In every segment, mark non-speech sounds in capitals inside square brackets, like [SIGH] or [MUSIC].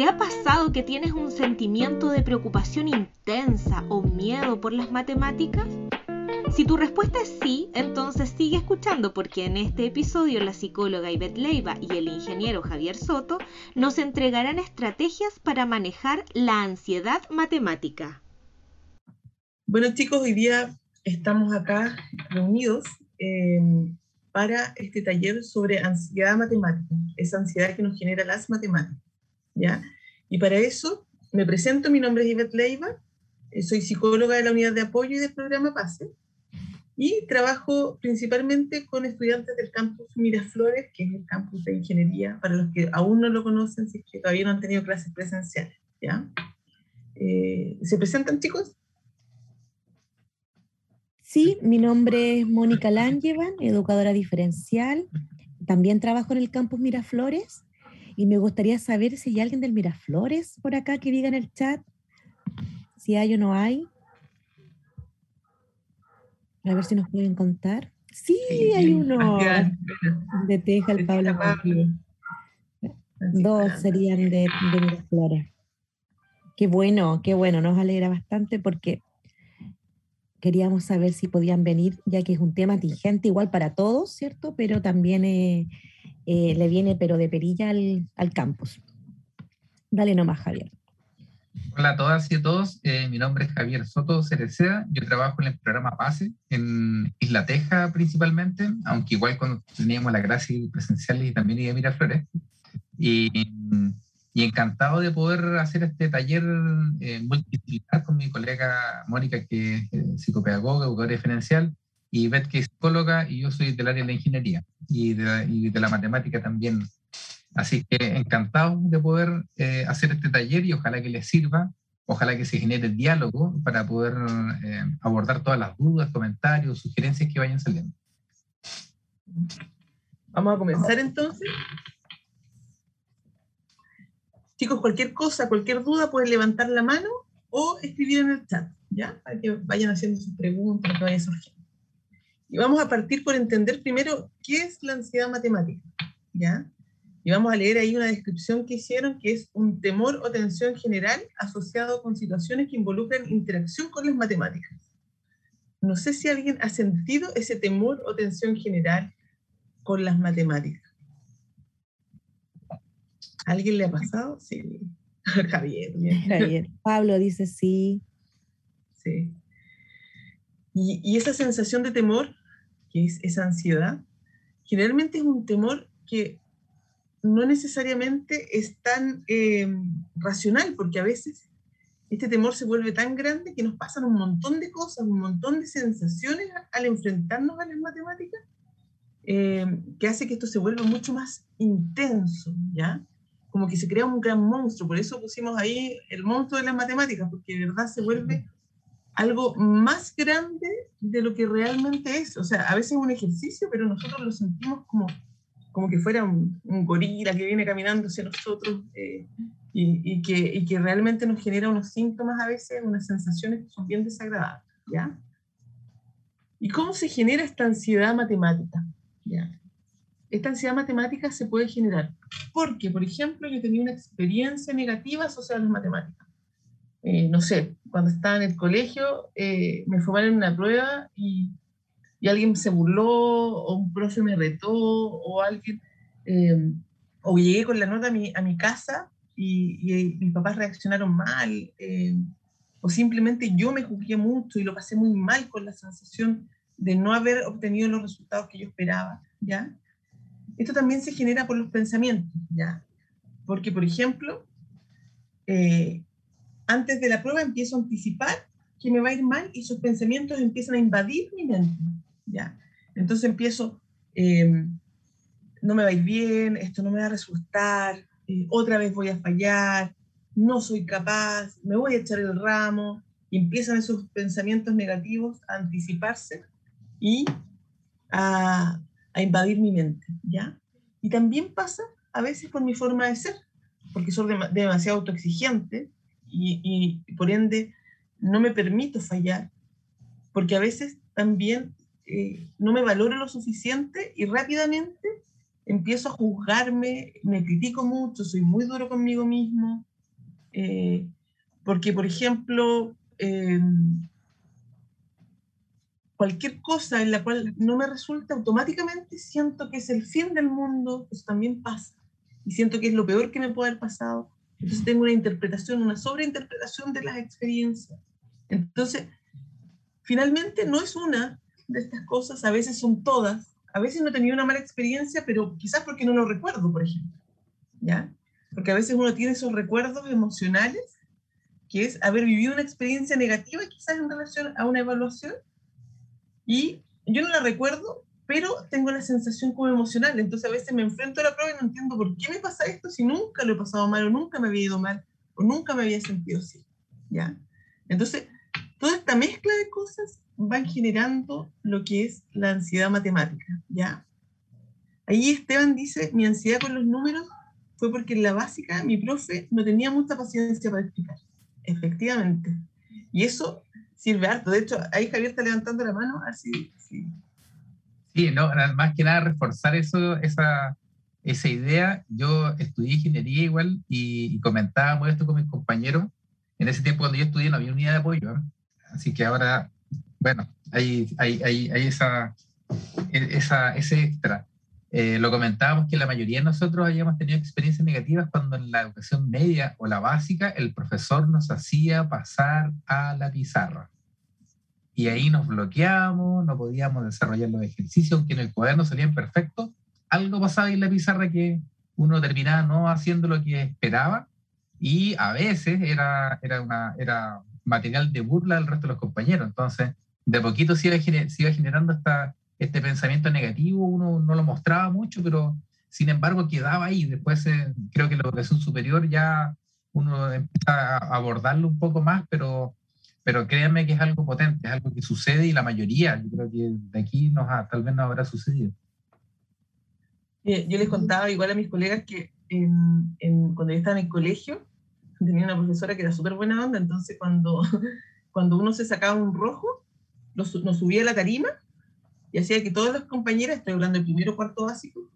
¿Te ha pasado que tienes un sentimiento de preocupación intensa o miedo por las matemáticas? Si tu respuesta es sí, entonces sigue escuchando porque en este episodio la psicóloga Ivette Leiva y el ingeniero Javier Soto nos entregarán estrategias para manejar la ansiedad matemática. Bueno chicos, hoy día estamos acá reunidos em, para este taller sobre ansiedad matemática, esa ansiedad que nos genera las matemáticas. ¿ya? Y para eso me presento, mi nombre es Ivette Leiva, eh, soy psicóloga de la unidad de apoyo y del programa PASE, y trabajo principalmente con estudiantes del campus Miraflores, que es el campus de ingeniería, para los que aún no lo conocen, si es que todavía no han tenido clases presenciales. Eh, ¿Se presentan, chicos? Sí, mi nombre es Mónica Langevan, educadora diferencial. También trabajo en el campus Miraflores y me gustaría saber si hay alguien del Miraflores por acá que diga en el chat si hay o no hay. A ver si nos pueden contar. Sí, hay uno. De Teja, el Pablo. Dos serían de, de Miraflores. Qué bueno, qué bueno, nos alegra bastante porque queríamos saber si podían venir, ya que es un tema tingente igual para todos, ¿cierto? Pero también eh, eh, le viene, pero de perilla al, al, campus. Dale nomás, Javier. Hola a todas y a todos, eh, mi nombre es Javier Soto Cereceda, yo trabajo en el programa PASE, en Isla Teja principalmente, aunque igual cuando teníamos la clase presencial y también iba a Miraflores. Y y encantado de poder hacer este taller eh, multidisciplinar con mi colega Mónica, que es psicopedagoga, educadora diferencial, y Beth, que es psicóloga, y yo soy del área de la ingeniería y de y de la matemática también. Así que encantado de poder eh, hacer este taller y ojalá que les sirva, ojalá que se genere el diálogo para poder eh, abordar todas las dudas, comentarios, sugerencias que vayan saliendo. Vamos a comenzar entonces. Chicos, cualquier cosa, cualquier duda, pueden levantar la mano o escribir en el chat, ¿ya? Para que vayan haciendo sus preguntas, que vayan surgiendo. Y vamos a partir por entender primero qué es la ansiedad matemática, ¿ya? Y vamos a leer ahí una descripción que hicieron, que es un temor o tensión general asociado con situaciones que involucran interacción con las matemáticas. No sé si alguien ha sentido ese temor o tensión general con las matemáticas. ¿Alguien le ha pasado? Sí. [LAUGHS] Javier. Javier. Pablo dice sí. Sí. Y, y, esa sensación de temor, que es esa ansiedad, generalmente es un temor que no necesariamente es tan eh, racional, porque a veces este temor se vuelve tan grande que nos pasan un montón de cosas, un montón de sensaciones al enfrentarnos a las matemáticas, eh, que hace que esto se vuelva mucho más intenso, ¿ya? como que se crea un gran monstruo, por eso pusimos ahí el monstruo de las matemáticas, porque de verdad se vuelve algo más grande de lo que realmente es. O sea, a veces es un ejercicio, pero nosotros lo sentimos como, como que fuera un, gorila que viene caminando hacia nosotros eh, y, y, que, y, que, realmente nos genera unos síntomas a veces, unas sensaciones que son bien desagradables. ¿ya? ¿Y cómo se genera esta ansiedad matemática? ¿ya? esta ansiedad matemática se puede generar. Porque, por ejemplo, yo tenía una experiencia negativa asociada a las matemáticas. Eh, no sé, cuando estaba en el colegio, eh, me formaron en una prueba y, y, alguien se burló, o un profe me retó, o alguien, eh, o llegué con la nota a mi, a mi casa y, y, mis papás reaccionaron mal, o simplemente yo me juzgué mucho y lo pasé muy mal con la sensación de no haber obtenido los resultados que yo esperaba, ¿ya? Esto también se genera por los pensamientos, ¿ya? Porque, por ejemplo, eh, antes de la prueba empiezo a anticipar que me va a ir mal y sus pensamientos empiezan a invadir mi mente, ¿ya? Entonces empiezo, eh, no me va a ir bien, esto no me va a resultar, eh, otra vez voy a fallar, no soy capaz, me voy a echar el ramo, empiezan esos pensamientos negativos a anticiparse y a, a invadir mi mente, ¿ya? Y también pasa a veces por mi forma de ser, porque soy demasiado autoexigente y, por ende no me permito fallar, porque a veces también eh, no me valoro lo suficiente y rápidamente empiezo a juzgarme, me critico mucho, soy muy duro conmigo mismo, Eh, porque, por ejemplo, em, cualquier cosa en la cual no me resulta, automáticamente siento que es el fin del mundo, eso también pasa. Y siento que es lo peor que me puede haber pasado. Entonces tengo una interpretación, una sobreinterpretación de las experiencias. Entonces, finalmente no es una de estas cosas, a veces son todas. A veces no he tenido una mala experiencia, pero quizás porque no lo recuerdo, por ejemplo. ¿Ya? Porque a veces uno tiene esos recuerdos emocionales, que es haber vivido una experiencia negativa quizás en relación a una evaluación, y yo no la recuerdo, pero tengo la sensación como emocional. Entonces a veces me enfrento a la prueba y no entiendo por qué me pasa esto si nunca lo he pasado mal o nunca me había ido mal o nunca me había sentido así. ¿Ya? Entonces, toda esta mezcla de cosas van generando lo que es la ansiedad matemática, ¿ya? Ahí Esteban dice, mi ansiedad con los números fue porque en la básica mi profe no tenía mucha paciencia para explicar. Efectivamente. Y eso sirve harto. De hecho, ahí Javier está levantando la mano, así. Sí, sí no, más que nada reforzar eso, esa, esa idea. Yo estudié ingeniería igual y, comentábamos esto con mis compañeros. En ese tiempo cuando yo estudié no había unidad de apoyo. ¿eh? Así que ahora, bueno, hay, hay, hay, hay esa, esa, ese extra. Eh, lo comentábamos que la mayoría de nosotros habíamos tenido experiencias negativas cuando en la educación media o la básica el profesor nos hacía pasar a la pizarra. Y ahí nos bloqueábamos, no podíamos desarrollar los ejercicios, aunque en el cuaderno salían perfectos, algo pasaba en la pizarra que uno terminaba no haciendo lo que esperaba y a veces era, era, una, era material de burla del resto de los compañeros. Entonces, de poquito se iba, se iba generando esta, este pensamiento negativo, uno no lo mostraba mucho, pero sin embargo quedaba ahí. Después eh, creo que la educación superior ya uno empieza a abordarlo un poco más, pero, pero créanme que es algo potente, es algo que sucede y la mayoría, yo creo que de aquí nos tal vez no habrá sucedido. Yo les contaba igual a mis colegas que en, cuando yo estaba en el colegio, tenía una profesora que era súper buena onda, entonces cuando, [LAUGHS] cuando uno se sacaba un rojo, nos subía a la tarima y hacía que todas las compañeras, estoy hablando del primero cuarto básico,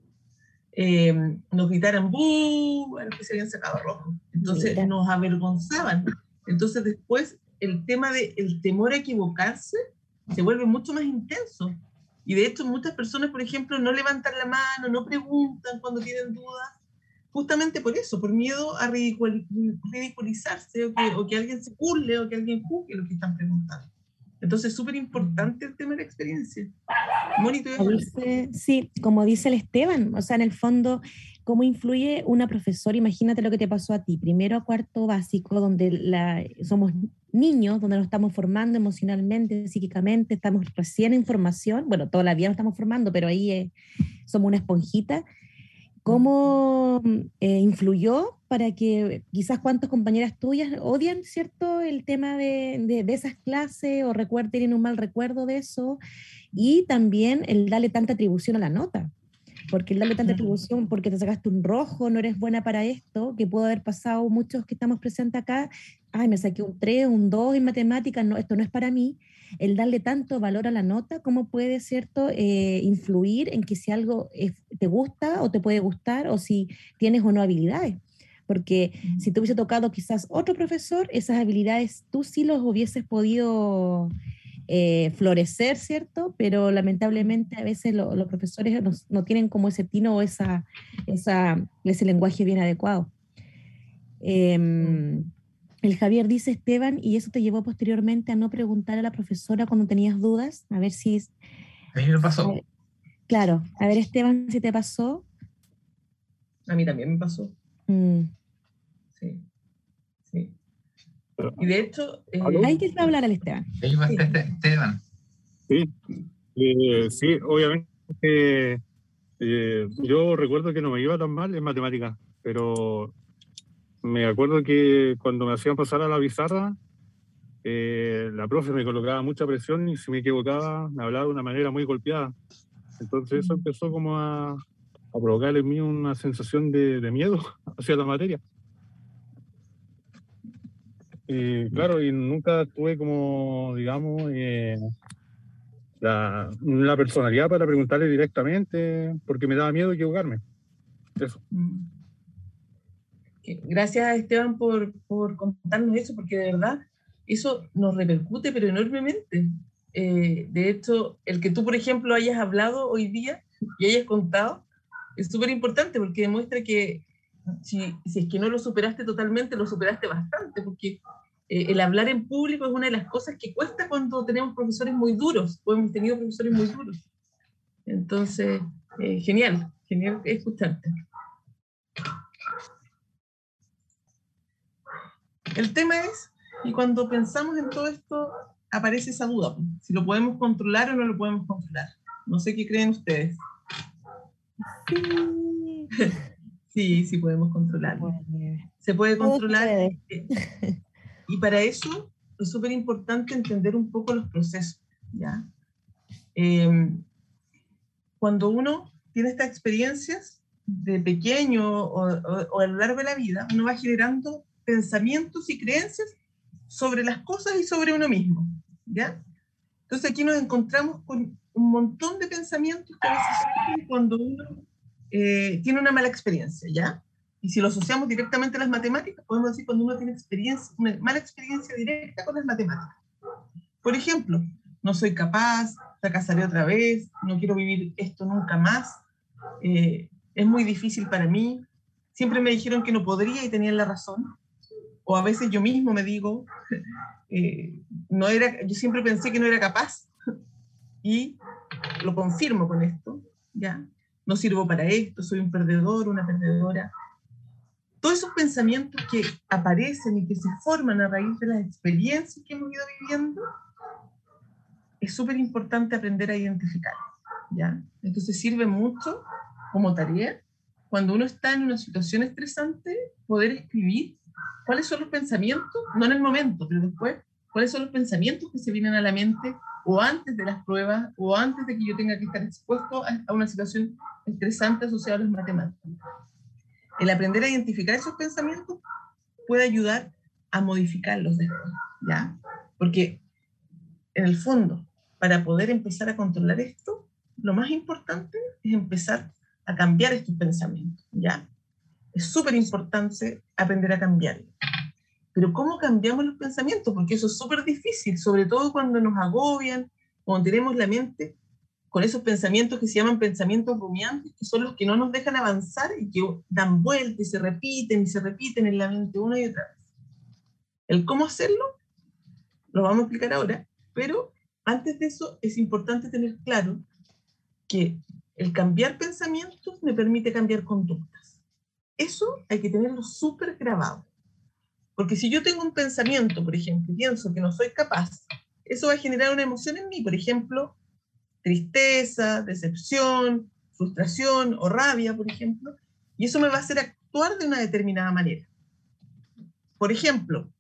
eh, nos gritaran ¡Bú! a los que se habían sacado rojo. Entonces nos avergonzaban. Entonces después el tema del el temor a equivocarse se vuelve mucho más intenso. Y de hecho muchas personas, por ejemplo, no levantan la mano, no preguntan cuando tienen dudas, justamente por eso, por miedo a ridiculizarse o que, o que alguien se burle o que alguien juzgue lo que están preguntando. Entonces es súper importante el tema de la experiencia. sí, como dice el Esteban, o sea, en el fondo, ¿cómo influye una profesora? Imagínate lo que te pasó a ti, primero a cuarto básico, donde la, somos niños, donde nos estamos formando emocionalmente, psíquicamente, estamos recién en formación, bueno, todavía nos estamos formando, pero ahí eh, somos una esponjita. ¿Cómo eh, influyó para que quizás cuántas compañeras tuyas odian, ¿cierto?, el tema de, de, esas clases o recuerden, tienen un mal recuerdo de eso. Y también el darle tanta atribución a la nota. Porque el darle tanta atribución, porque te sacaste un rojo, no eres buena para esto, que pudo haber pasado muchos que estamos presentes acá, ay, me saqué un 3, un 2 en matemáticas, no, esto no es para mí. El darle tanto valor a la nota, ¿cómo puede, cierto, eh, influir en que si algo te gusta o te puede gustar o si tienes o no habilidades? porque si te hubiese tocado quizás otro profesor, esas habilidades tú sí los hubieses podido eh, florecer, ¿cierto? Pero lamentablemente a veces los profesores no, tienen como ese tino o esa, esa, ese lenguaje bien adecuado. Em, el Javier dice, Esteban, y eso te llevó posteriormente a no preguntar a la profesora cuando tenías dudas, a ver si... A mí me pasó. claro, a ver Esteban, si te pasó. A mí también me pasó. Mm. Sí. Y de hecho... Eh, Hay que hablar al Esteban. Sí. Esteban. Sí, eh, sí, obviamente. Eh, yo recuerdo que no me iba tan mal en matemáticas, pero me acuerdo que cuando me hacían pasar a la bizarra, la profe me colocaba mucha presión y si me equivocaba me hablaba de una manera muy golpeada. Entonces eso empezó como a, a provocar en mí una sensación de, de miedo [LAUGHS] hacia la materia. Y claro, y nunca tuve como, digamos, eh, la, la, personalidad para preguntarle directamente, porque me daba miedo equivocarme. Eso. Gracias a Esteban por, por contarnos eso, porque de verdad eso nos repercute, pero enormemente. Eh, de hecho, el que tú, por ejemplo, hayas hablado hoy día y hayas contado, es súper importante porque demuestra que si, si, es que no lo superaste totalmente, lo superaste bastante, porque eh, el hablar en público es una de las cosas que cuesta cuando tenemos profesores muy duros, o hemos tenido profesores muy duros. Entonces, eh, genial, genial escucharte. El tema es, y cuando pensamos en todo esto, aparece esa duda, si lo podemos controlar o no lo podemos controlar. No sé qué creen ustedes. Sí, [LAUGHS] sí, sí podemos controlarlo. Se puede controlar. [LAUGHS] Y para eso es súper importante entender un poco los procesos. ¿ya? Em, cuando uno tiene estas experiencias de pequeño o, o, a lo largo de la vida, uno va generando pensamientos y creencias sobre las cosas y sobre uno mismo. ¿ya? Entonces aquí nos encontramos con un montón de pensamientos que a veces cuando uno eh, tiene una mala experiencia, ¿ya? Y si lo asociamos directamente a las matemáticas, podemos decir cuando uno tiene experiencia, una mala experiencia directa con las matemáticas. Por ejemplo, no soy capaz, fracasaré otra vez, no quiero vivir esto nunca más, eh, es muy difícil para mí, siempre me dijeron que no podría y tenían la razón, o a veces yo mismo me digo, [LAUGHS] eh, no era, yo siempre pensé que no era capaz [LAUGHS] y lo confirmo con esto, ¿ya? No sirvo para esto, soy un perdedor, una perdedora, todos esos pensamientos que aparecen y que se forman a raíz de las experiencias que hemos ido viviendo, es súper importante aprender a identificar. ¿ya? Entonces sirve mucho como tarea cuando uno está en una situación estresante, poder escribir cuáles son los pensamientos, no en el momento, pero después, cuáles son los pensamientos que se vienen a la mente o antes de las pruebas o antes de que yo tenga que estar expuesto a, una situación estresante asociada a las matemáticas el aprender a identificar esos pensamientos puede ayudar a modificarlos después, ¿ya? Porque en el fondo, para poder empezar a controlar esto, lo más importante es empezar a cambiar estos pensamientos, ¿ya? Es súper importante aprender a cambiarlos. Pero ¿cómo cambiamos los pensamientos? Porque eso es súper difícil, sobre todo cuando nos agobian, cuando tenemos la mente con esos pensamientos que se llaman pensamientos rumiantes, que son los que no nos dejan avanzar y que dan vueltas y se repiten y se repiten en la mente una y otra vez. El cómo hacerlo lo vamos a explicar ahora, pero antes de eso es importante tener claro que el cambiar pensamientos me permite cambiar conductas. Eso hay que tenerlo súper grabado. Porque si yo tengo un pensamiento, por ejemplo, pienso que no soy capaz, eso va a generar una emoción en mí. Por ejemplo, tristeza, decepción, frustración o rabia, por ejemplo, y eso me va a hacer actuar de una determinada manera. Por ejemplo,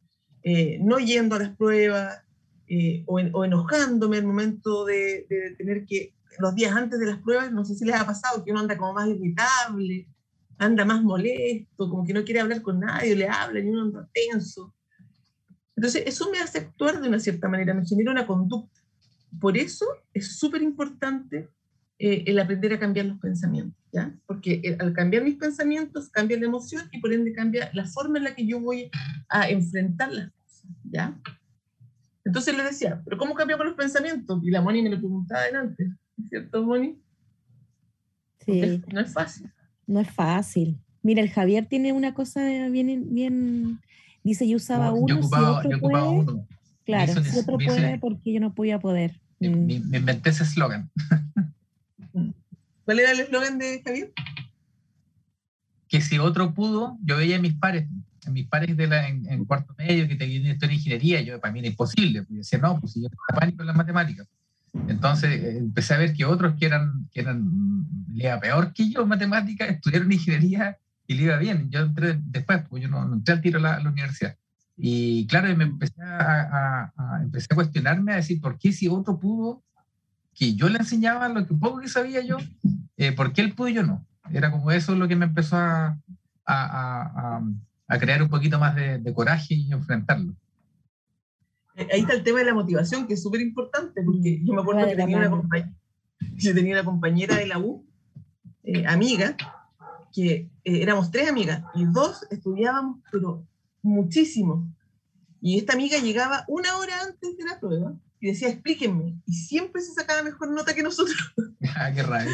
eh, no yendo a las pruebas eh, o, enojándome en el momento de, tener que, los días antes de las pruebas, no sé si les ha pasado que uno anda como más irritable, anda más molesto, como que no quiere hablar con nadie, le hablan y uno anda tenso. Entonces, eso me hace actuar de una cierta manera, me genera una conducta por eso es súper importante eh, el aprender a cambiar los pensamientos, ¿ya? Porque eh, al cambiar mis pensamientos cambia la emoción y por ende cambia la forma en la que yo voy a enfrentar las cosas, ¿ya? Entonces le decía, ¿pero cómo cambiamos los pensamientos? Y la Moni me lo preguntaba adelante, ¿es cierto, Moni? Sí. no es fácil. No es fácil. Mira, el Javier tiene una cosa bien, bien dice, yo usaba uno, yo ocupaba, yo ocupaba uno. Claro, si otro puede, porque yo no podía poder. Me, mm. me inventé ese eslogan. ¿Cuál era el eslogan de Javier? Que si otro pudo, yo veía a mis pares, a mis pares de la, en, cuarto medio que tenían esto en ingeniería, yo para mí era imposible, porque decía, no, pues si yo estaba pánico en las matemáticas. Entonces eh, empecé a ver que otros que eran, que peor que yo matemáticas, estudiaron ingeniería y le iba bien. Yo entré después, porque yo no, entré al tiro a la, universidad. Y claro, me empecé a, empecé a cuestionarme, a decir, ¿por qué si otro pudo, que yo le enseñaba lo que poco que sabía yo, eh, ¿por qué él pudo y yo no? Era como eso lo que me empezó a, a crear un poquito más de, coraje y enfrentarlo. Eh, ahí está el tema de la motivación, que es súper importante, porque yo me acuerdo que tenía una, compañera, yo tenía una compañera de la U, eh, amiga, que eh, éramos tres amigas y dos estudiábamos, pero muchísimo. Y esta amiga llegaba una hora antes de la prueba y decía, explíquenme. Y siempre se sacaba mejor nota que nosotros. [LAUGHS] Ah, qué rabia.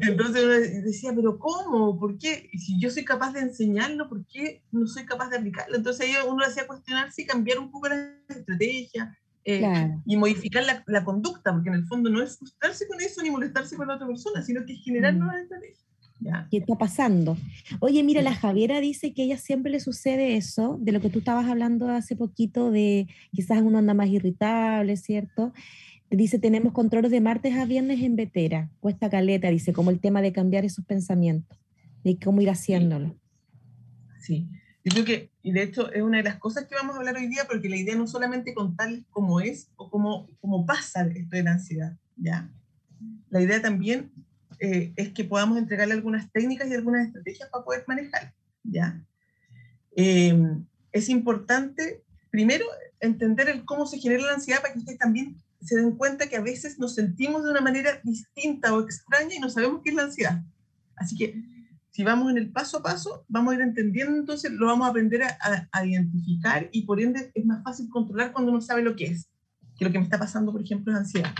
Entonces uno decía, pero ¿cómo? ¿Por qué? Y si yo soy capaz de enseñarlo, ¿por qué no soy capaz de aplicarlo? Entonces ahí uno hacía cuestionarse y cambiar un poco la estrategia eh, Claro. y modificar la, la conducta, porque en el fondo no es frustrarse con eso ni molestarse con la otra persona, sino que es generar Mm. nuevas estrategias. ¿Ya? ¿Qué está pasando? Oye, mira, la Javiera dice que a ella siempre le sucede eso, de lo que tú estabas hablando hace poquito, de quizás uno anda más irritable, ¿cierto? Dice, tenemos controles de martes a viernes en Vetera, cuesta caleta, dice, como el tema de cambiar esos pensamientos, de cómo ir haciéndolo. Sí, yo creo que, y de hecho es una de las cosas que vamos a hablar hoy día, porque la idea no es solamente contarles cómo es o cómo, cómo pasa esto de la ansiedad, ¿ya? La idea también eh, es que podamos entregarle algunas técnicas y algunas estrategias para poder manejar, ¿ya? Eh, es importante, primero, entender el cómo se genera la ansiedad para que ustedes también se den cuenta que a veces nos sentimos de una manera distinta o extraña y no sabemos qué es la ansiedad. Así que si vamos en el paso a paso, vamos a ir entendiendo, entonces lo vamos a aprender a, a- a identificar y por ende es más fácil controlar cuando uno sabe lo que es, que lo que me está pasando, por ejemplo, es ansiedad.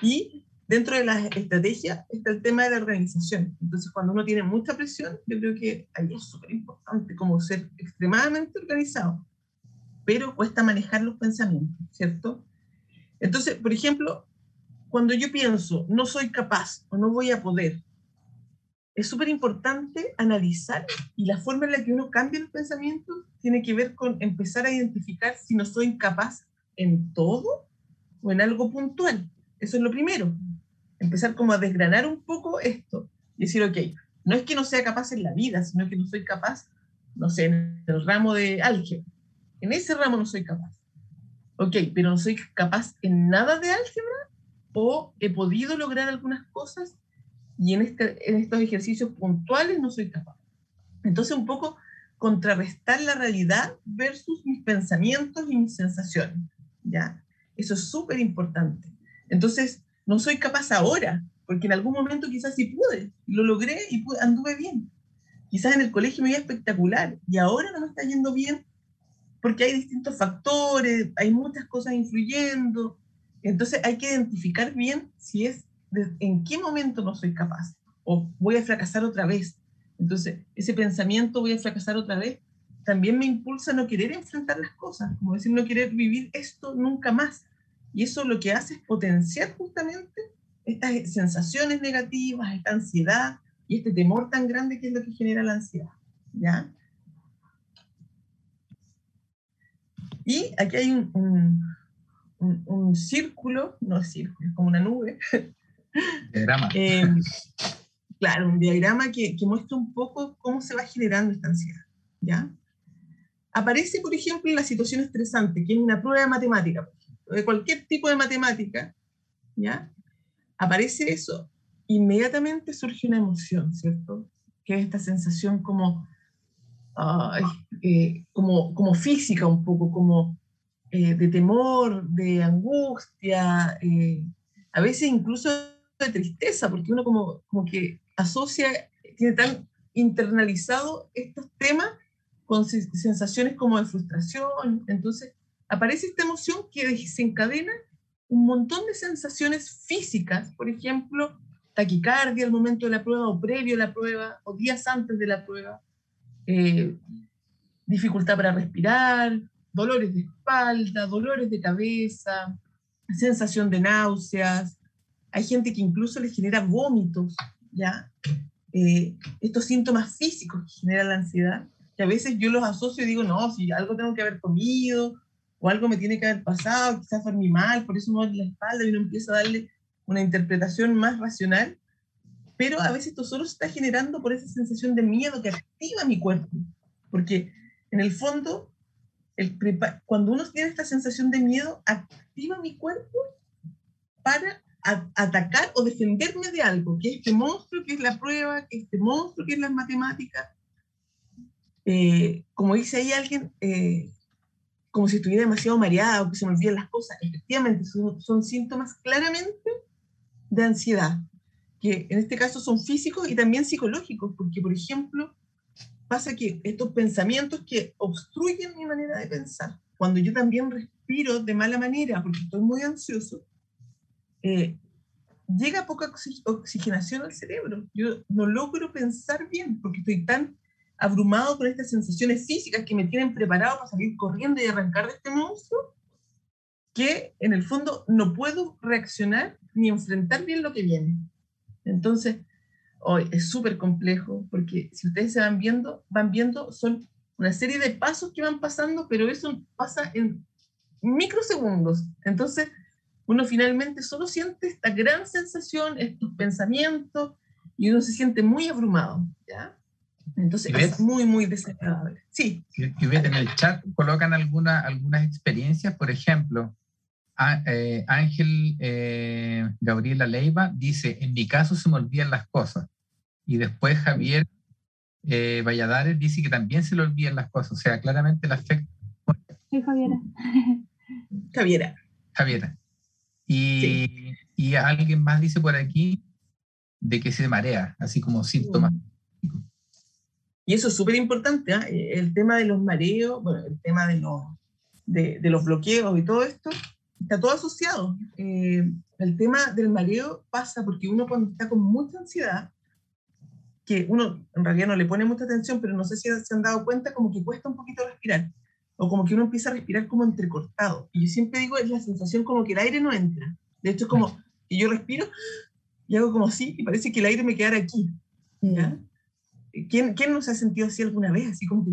Y dentro de las estrategias está el tema de la organización. Entonces, cuando uno tiene mucha presión, yo creo que ahí es súper importante como ser extremadamente organizado, pero cuesta manejar los pensamientos, ¿cierto? Entonces, por ejemplo, cuando yo pienso, no soy capaz o no voy a poder, es súper importante analizar y la forma en la que uno cambia los pensamientos tiene que ver con empezar a identificar si no soy capaz en todo o en algo puntual. Eso es lo primero. Empezar como a desgranar un poco esto y decir, ok, no es que no sea capaz en la vida, sino que no soy capaz, no sé, en el ramo de álgebra. En ese ramo no soy capaz. Ok, pero no soy capaz en nada de álgebra o he podido lograr algunas cosas y en, este, en estos ejercicios puntuales no soy capaz. Entonces, un poco contrarrestar la realidad versus mis pensamientos y mis sensaciones. ¿ya? Eso es súper importante. Entonces, no soy capaz ahora, porque en algún momento quizás sí pude, lo logré y pude- anduve bien. Quizás en el colegio me iba espectacular y ahora no me está yendo bien porque hay distintos factores, hay muchas cosas influyendo. Entonces hay que identificar bien si es en qué momento no soy capaz o voy a fracasar otra vez. Entonces, ese pensamiento voy a fracasar otra vez también me impulsa a no querer enfrentar las cosas, como decir, no querer vivir esto nunca más. Y eso lo que hace es potenciar justamente estas sensaciones negativas, esta ansiedad y este temor tan grande que es lo que genera la ansiedad. ¿Ya? Y aquí hay un, un, un- un círculo, no es círculo, es como una nube, Drama. [LAUGHS] eh, claro, un diagrama que, que muestra un poco cómo se va generando esta ansiedad. ¿ya? Aparece, por ejemplo, en la situación estresante, que es una prueba de matemática, por de cualquier tipo de matemática, ¿ya? Aparece eso, inmediatamente surge una emoción, ¿cierto? Que es esta sensación como, ay, eh, como, como física un poco, como eh, de temor, de angustia, eh, a veces incluso de tristeza, porque uno como, como que asocia, tiene tan internalizado estos temas con se- sensaciones como de frustración. Entonces, aparece esta emoción que desencadena un montón de sensaciones físicas, por ejemplo, taquicardia al momento de la prueba o previo a la prueba o días antes de la prueba, eh, dificultad para respirar, dolores de espalda, dolores de cabeza, sensación de náuseas. Hay gente que incluso le genera vómitos, ¿ya? Eh, estos síntomas físicos que genera la ansiedad, que a veces yo los asocio y digo, no, si algo tengo que haber comido o algo me tiene que haber pasado, quizás dormí mal, por eso me duele la espalda y uno empieza a darle una interpretación más racional, pero a veces esto solo se está generando por esa sensación de miedo que activa mi cuerpo, porque en el fondo, el cuando uno tiene esta sensación de miedo, activa mi cuerpo para atacar o defenderme de algo, que es este monstruo, que es la prueba, que es este monstruo, que es las matemáticas. Eh, como dice ahí alguien, eh, como si estuviera demasiado mareado, que se me olvidan las cosas. Efectivamente, son, son síntomas claramente de ansiedad, que en este caso son físicos y también psicológicos, porque por ejemplo, pasa que estos pensamientos que obstruyen mi manera de pensar, cuando yo también respiro de mala manera porque estoy muy ansioso, eh, llega poca oxigenación al cerebro. Yo no logro pensar bien porque estoy tan abrumado con estas sensaciones físicas que me tienen preparado para salir corriendo y arrancar de este monstruo, que en el fondo no puedo reaccionar ni enfrentar bien lo que viene. Entonces, hoy es súper complejo porque si ustedes se van viendo, van viendo, son una serie de pasos que van pasando, pero eso pasa en microsegundos. Entonces, uno finalmente solo siente esta gran sensación, estos pensamientos, y uno se siente muy abrumado, ¿ya? Entonces es muy, muy desagradable. Sí. Y, en el chat colocan alguna, algunas experiencias, por ejemplo, eh, Ángel eh, Gabriela Leiva dice, en mi caso se me olvidan las cosas. Y después Javier eh, Valladares dice que también se le olvidan las cosas. O sea, claramente el afecto. Sí, Javiera. Javiera. Javiera. Y, y, alguien más dice por aquí de que se marea, así como síntomas. Y eso es súper importante, ¿ah? el tema de los mareos, bueno, el tema de los, de, de los bloqueos y todo esto, está todo asociado. Eh, el tema del mareo pasa porque uno cuando está con mucha ansiedad, que uno en realidad no le pone mucha atención, pero no sé si se han dado cuenta, como que cuesta un poquito respirar o como que uno empieza a respirar como entrecortado. Y yo siempre digo, es la sensación como que el aire no entra. De hecho, es como que yo respiro y hago como así, y parece que el aire me quedara aquí. ¿ya? ¿Quién, ¿Quién no se ha sentido así alguna vez? Así como que,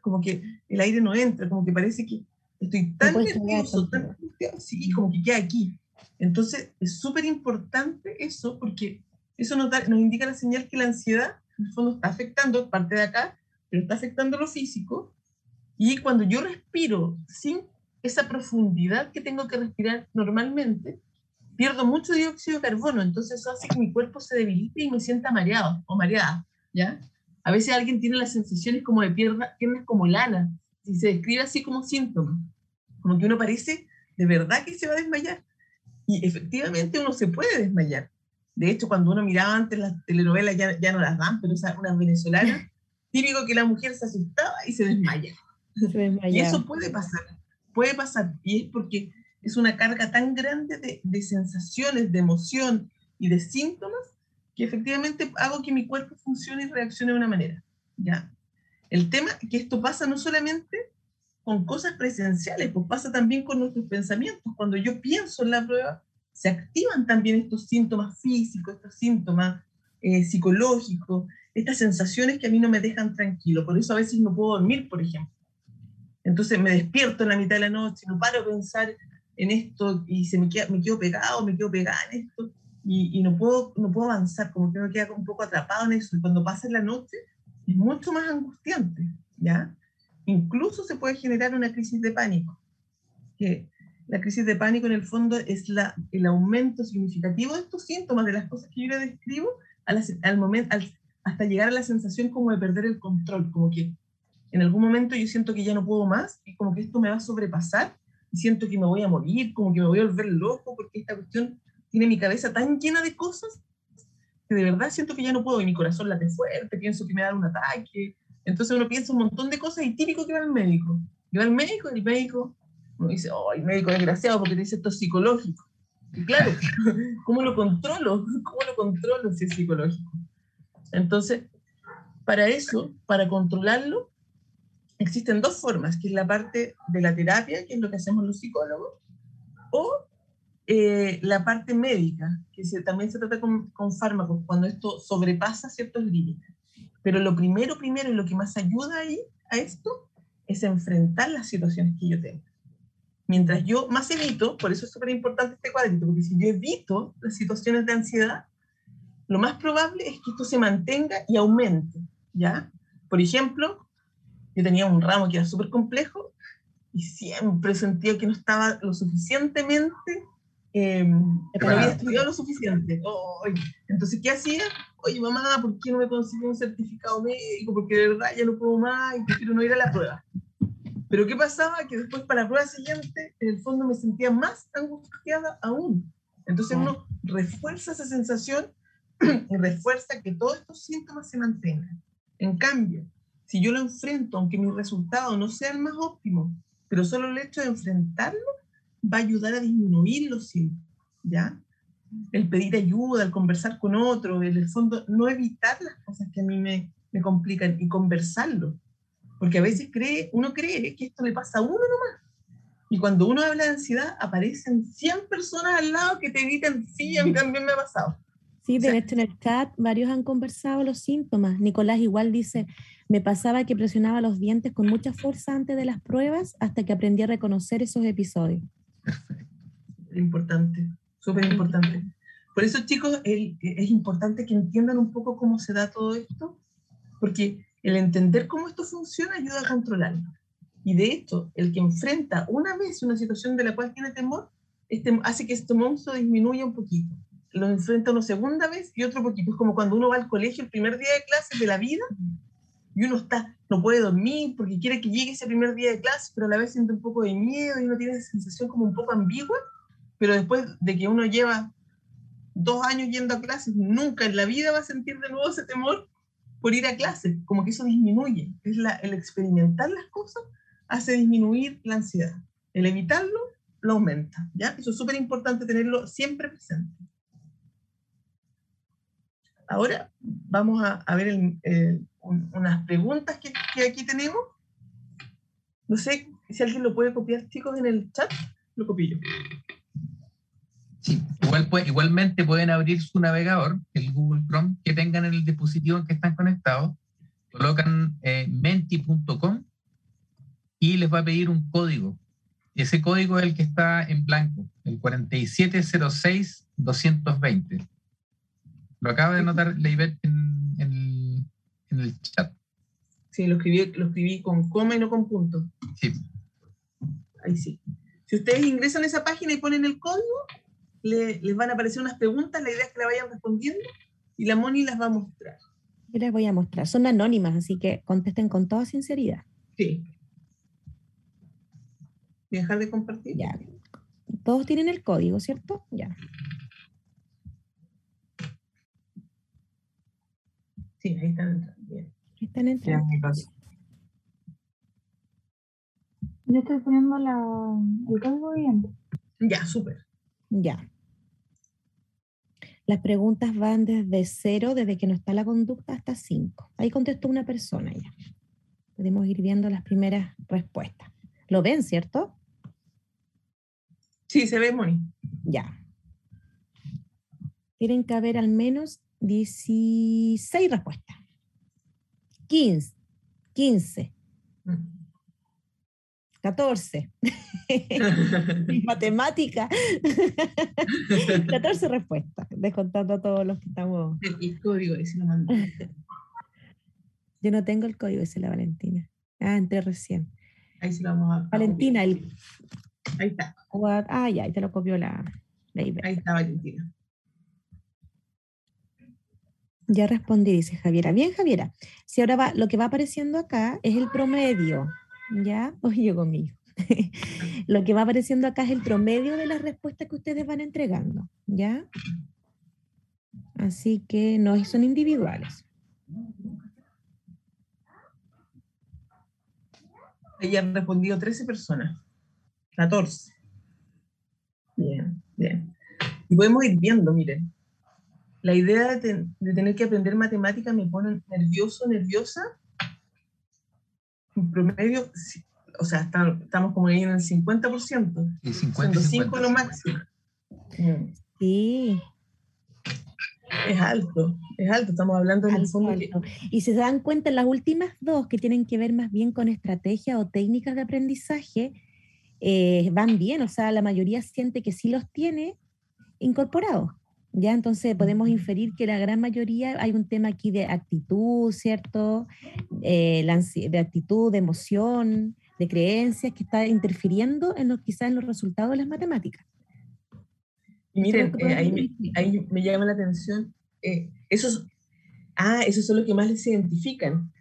como que el aire no entra, como que parece que estoy tan nervioso, tan sí, como que queda aquí. Entonces, es súper importante eso, porque eso nos, nos indica la señal que la ansiedad, en el fondo, está afectando parte de acá, pero está afectando lo físico, y cuando yo respiro sin esa profundidad que tengo que respirar normalmente, pierdo mucho dióxido de carbono, entonces eso hace que mi cuerpo se debilite y me sienta mareado o mareada, ¿ya? A veces alguien tiene las sensaciones como de piernas, piernas como lana, y se describe así como síntoma, como que uno parece de verdad que se va a desmayar. Y efectivamente uno se puede desmayar. De hecho, cuando uno miraba antes las telenovelas, ya, ya no las dan, pero o unas venezolanas, [LAUGHS] típico que la mujer se asustaba y se desmaya. Y eso puede pasar, puede pasar. Y es porque es una carga tan grande de, de, sensaciones, de emoción y de síntomas que efectivamente hago que mi cuerpo funcione y reaccione de una manera. ¿ya? El tema es que esto pasa no solamente con cosas presenciales, pues pasa también con nuestros pensamientos. Cuando yo pienso en la prueba, se activan también estos síntomas físicos, estos síntomas eh, psicológicos, estas sensaciones que a mí no me dejan tranquilo. Por eso a veces no puedo dormir, por ejemplo. Entonces me despierto en la mitad de la noche, no paro a pensar en esto y se me, queda, me quedo pegado, me quedo pegada en esto y, y, no, puedo, no puedo avanzar, como que me queda un poco atrapado en eso. Y cuando pasa la noche es mucho más angustiante, ¿ya? Incluso se puede generar una crisis de pánico, que la crisis de pánico en el fondo es la, el aumento significativo de estos síntomas, de las cosas que yo le describo, al, momento, hasta llegar a la sensación como de perder el control, como que en algún momento yo siento que ya no puedo más y como que esto me va a sobrepasar y siento que me voy a morir, como que me voy a volver loco porque esta cuestión tiene mi cabeza tan llena de cosas que de verdad siento que ya no puedo y mi corazón late fuerte, pienso que me da un ataque. Entonces uno piensa un montón de cosas y típico que va al médico. Y va al médico y el médico uno dice, oh, el médico es desgraciado porque dice esto es psicológico. Y claro, [LAUGHS] ¿cómo lo controlo? ¿Cómo lo controlo si es psicológico? Entonces, para eso, para controlarlo, existen dos formas, que es la parte de la terapia, que es lo que hacemos los psicólogos, o eh, la parte médica, que se, también se trata con, con, fármacos, cuando esto sobrepasa ciertos límites. Pero lo primero, primero, y lo que más ayuda ahí a esto, es enfrentar las situaciones que yo tengo. Mientras yo más evito, por eso es súper importante este cuadrito, porque si yo evito las situaciones de ansiedad, lo más probable es que esto se mantenga y aumente, ¿ya? Por ejemplo, yo tenía un ramo que era súper complejo y siempre sentía que no estaba lo suficientemente, eh, que no había estudiado lo suficiente. entonces, ¿qué hacía? Oye, mamá, ¿por qué no me consiguió un certificado médico? Porque de verdad ya no puedo más y prefiero no ir a la prueba. Pero ¿qué pasaba? Que después para la prueba siguiente, en el fondo me sentía más angustiada aún. Entonces uno refuerza esa sensación [CLEARS THROAT] y refuerza que todos estos síntomas se mantengan. En cambio, si yo lo enfrento, aunque mi resultado no sea el más óptimo, pero solo el hecho de enfrentarlo va a ayudar a disminuir los síntomas, ¿ya? El pedir ayuda, el conversar con otro, en el fondo, no evitar las cosas que a mí me, me complican y conversarlo. Porque a veces cree, uno cree que esto le pasa a uno nomás. Y cuando uno habla de ansiedad, aparecen 100 personas al lado que te dicen, sí, a mí también me ha pasado. Sí, de hecho en el chat varios han conversado los síntomas. Nicolás igual dice, me pasaba que presionaba los dientes con mucha fuerza antes de las pruebas hasta que aprendí a reconocer esos episodios. Importante, súper importante. Por eso, chicos, es importante que entiendan un poco cómo se da todo esto, porque el entender cómo esto funciona ayuda a controlarlo. Y de hecho, el que enfrenta una vez una situación de la cual tiene temor, este, hace que este monstruo disminuya un poquito. Lo enfrenta una segunda vez y otro poquito. Es como cuando uno va al colegio el primer día de clases de la vida y uno está, no puede dormir porque quiere que llegue ese primer día de clase, pero a la vez siente un poco de miedo y uno tiene esa sensación como un poco ambigua, pero después de que uno lleva dos años yendo a clases, nunca en la vida va a sentir de nuevo ese temor por ir a clases, como que eso disminuye. Es la, el experimentar las cosas hace disminuir la ansiedad. El evitarlo lo aumenta, ¿ya? Eso es súper importante tenerlo siempre presente. Ahora vamos a, ver unas preguntas que, aquí tenemos. No sé si alguien lo puede copiar, chicos, en el chat. Lo copio Sí, igual, igualmente pueden abrir su navegador, el Google Chrome, que tengan en el dispositivo en que están conectados, colocan eh, menti.com y les va a pedir un código. Ese código es el que está en blanco, el 4706-220. Lo acaba de notar Leibet en, en, en, el chat. Sí, lo escribí, lo escribí con coma y no con punto. Sí. Ahí sí. Si ustedes ingresan a esa página y ponen el código, le, les van a aparecer unas preguntas, la idea es que la vayan respondiendo y la Moni las va a mostrar. Yo les voy a mostrar. Son anónimas, así que contesten con toda sinceridad. Sí. dejar de compartir? Ya. Todos tienen el código, ¿cierto? Ya. Sí, ahí están entrando. Bien. Ahí están entrando. Yo estoy poniendo la, el código bien. Ya, súper. Ya. Las preguntas van desde cero, desde que no está la conducta, hasta cinco. Ahí contestó una persona ya. Podemos ir viendo las primeras respuestas. ¿Lo ven, cierto? Sí, se ve, Moni. Ya. Tienen que haber al menos 16 respuestas. 15. 15. 14. Matemática. [LAUGHS] 14 respuestas, descontando a todos los que estamos. El código, ese lo mando. Yo no tengo el código, ese es la Valentina. Ah, entré recién. Ahí se lo vamos a. Valentina, el. Ahí está. Ah, ya, ahí te lo copió la, la Ahí está Valentina. Ya respondí, dice Javiera. Bien, Javiera. Si ahora va, lo que va apareciendo acá es el promedio ¿ya? Oye, conmigo. [LAUGHS] Lo que va apareciendo acá es el promedio de las respuestas que ustedes van entregando, ¿ya? Así que no son individuales. Ella han respondido 13 personas. 14. Bien, bien. Y podemos ir viendo, miren. La idea de, de tener que aprender matemática me pone nervioso, nerviosa, en promedio, o sea, estamos como ahí en el 50%. Y 50, 5 lo máximo. Sí. Es alto, es alto, estamos hablando de alto, alto. Y si se dan cuenta, las últimas dos que tienen que ver más bien con estrategias o técnicas de aprendizaje, eh, van bien, o sea, la mayoría siente que sí los tiene incorporados. Ya entonces podemos inferir que la gran mayoría hay un tema aquí de actitud, ¿cierto? Eh, de actitud, de emoción, de creencias que está interfiriendo en los, quizás en los resultados de las matemáticas. Y miren, eh, ahí, me, llama la atención, eh, esos, ah, esos son los que más les identifican.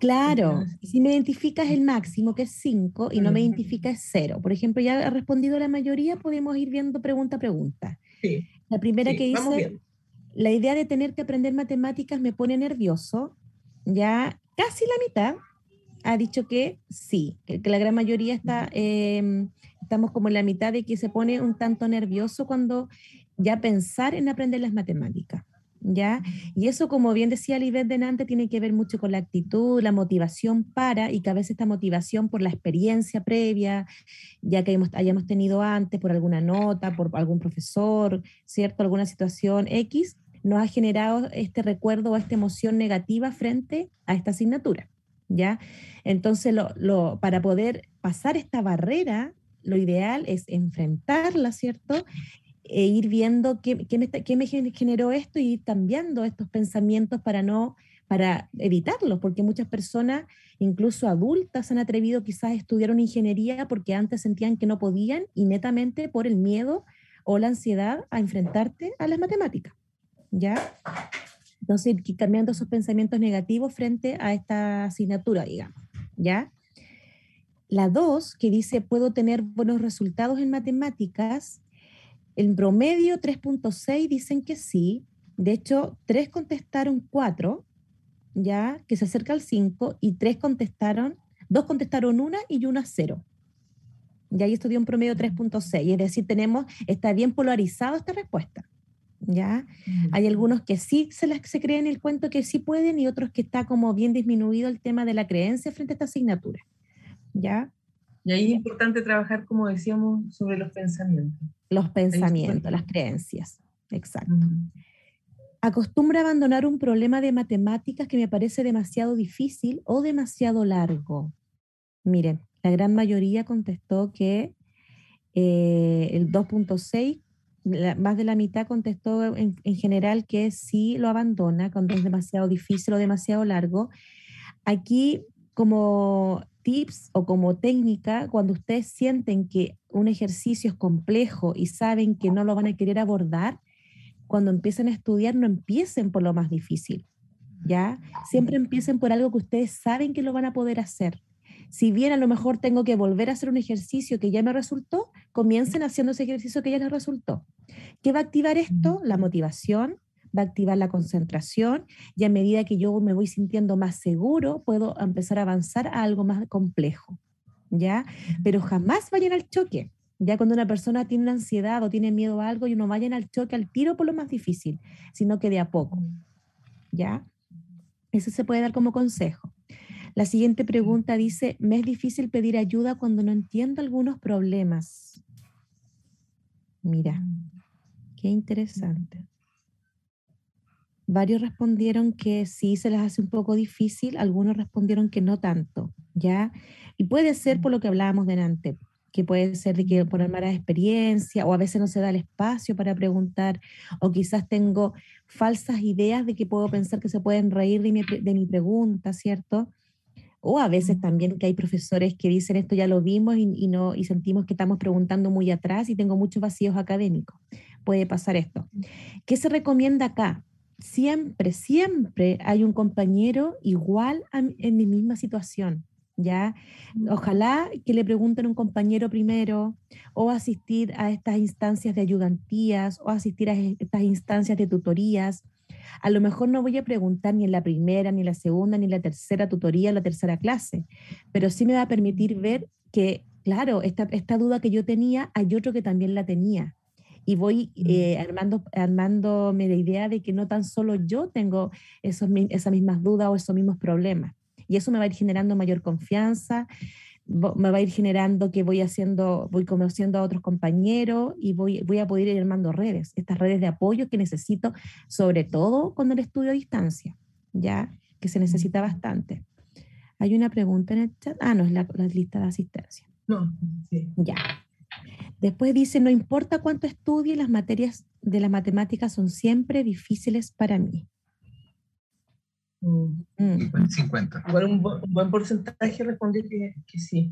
Claro, si me identificas el máximo, que es 5, y no me identificas 0. Por ejemplo, ya ha respondido la mayoría, podemos ir viendo pregunta a pregunta. Sí La primera Sí, que dice, la idea de tener que aprender matemáticas me pone nervioso. Ya casi la mitad ha dicho que sí, que, que la gran mayoría está, eh, estamos como en la mitad de que se pone un tanto nervioso cuando ya pensar en aprender las matemáticas. ¿Ya? Y eso, como bien decía Libet delante, tiene que ver mucho con la actitud, la motivación para, y que a veces esta motivación por la experiencia previa, ya que hemos, hayamos tenido antes, por alguna nota, por algún profesor, ¿cierto? Alguna situación X, nos ha generado este recuerdo o esta emoción negativa frente a esta asignatura, ¿ya? Entonces, lo, lo, para poder pasar esta barrera, lo ideal es enfrentarla, ¿cierto? E ir viendo qué, qué, me, qué generó esto y ir cambiando estos pensamientos para no para evitarlos, porque muchas personas, incluso adultas, han atrevido quizás a estudiar una ingeniería porque antes sentían que no podían y netamente por el miedo o la ansiedad a enfrentarte a las matemáticas. ¿Ya? Entonces, ir cambiando esos pensamientos negativos frente a esta asignatura, digamos. ¿Ya? La dos, que dice, puedo tener buenos resultados en matemáticas, en promedio 3.6 dicen que sí. De hecho, tres contestaron cuatro, ya, que se acerca al 5, y tres contestaron, dos contestaron una y una cero. Ya, y esto dio un promedio 3.6, es decir, tenemos, está bien polarizado esta respuesta. ¿Ya? Hay algunos que sí se, las, se creen el cuento que sí pueden y otros que está como bien disminuido el tema de la creencia frente a esta asignatura. ¿Ya? Y ahí es importante trabajar, como decíamos, sobre los pensamientos. Los pensamientos, las creencias. Exacto. Acostumbra abandonar un problema de matemáticas que me parece demasiado difícil o demasiado largo. Miren, la gran mayoría contestó que eh, el 2.6, la- más de la mitad contestó en, en general que sí lo abandona cuando es demasiado difícil o demasiado largo. Aquí, como tips o como técnica, cuando ustedes sienten que un ejercicio es complejo y saben que no lo van a querer abordar, cuando empiecen a estudiar, no empiecen por lo más difícil, ¿ya? Siempre empiecen por algo que ustedes saben que lo van a poder hacer. Si bien a lo mejor tengo que volver a hacer un ejercicio que ya me resultó, comiencen haciendo ese ejercicio que ya les resultó. ¿Qué va a activar esto? La motivación, va a activar la concentración y a medida que yo me voy sintiendo más seguro, puedo empezar a avanzar a algo más complejo, ¿ya? Pero jamás vayan al choque. Ya cuando una persona tiene una ansiedad o tiene miedo a algo, y no vayan al choque al tiro por lo más difícil, sino que de a poco, ¿ya? Eso se puede dar como consejo. La siguiente pregunta dice, me es difícil pedir ayuda cuando no entiendo algunos problemas. Mira, qué interesante. Varios respondieron que sí se les hace un poco difícil, algunos respondieron que no tanto, ¿ya? Y puede ser por lo que hablábamos delante, que puede ser de que por una mala experiencia o a veces no se da el espacio para preguntar o quizás tengo falsas ideas de que puedo pensar que se pueden reír de mi, pre- de mi pregunta, ¿cierto? O a veces también que hay profesores que dicen esto ya lo vimos y, y no, y sentimos que estamos preguntando muy atrás y tengo muchos vacíos académicos. Puede pasar esto. ¿Qué se recomienda acá? Siempre, siempre hay un compañero igual a en mi misma situación. ¿Ya? Ojalá que le pregunten a un compañero primero, o asistir a estas instancias de ayudantías, o asistir a estas instancias de tutorías. A lo mejor no voy a preguntar ni en la primera, ni en la segunda, ni en la tercera tutoría, la tercera clase, pero sí me va a permitir ver que, claro, esta, esta duda que yo tenía, hay otro que también la tenía. Y voy eh, armando, armándome la idea de que no tan solo yo tengo esos, esas mismas dudas o esos mismos problemas. Y eso me va a ir generando mayor confianza, me va a ir generando que voy haciendo, voy conociendo a otros compañeros y voy, voy a poder ir armando redes, estas redes de apoyo que necesito, sobre todo con el estudio a distancia, ya que se necesita bastante. Hay una pregunta en el chat. Ah, no, es la, la lista de asistencia. No, sí. Ya. Después dice, no importa cuánto estudie, las materias de las matemáticas son siempre difíciles para mí. Mm. Mm, 50. Igual un, bu- un buen porcentaje respondió que, que sí.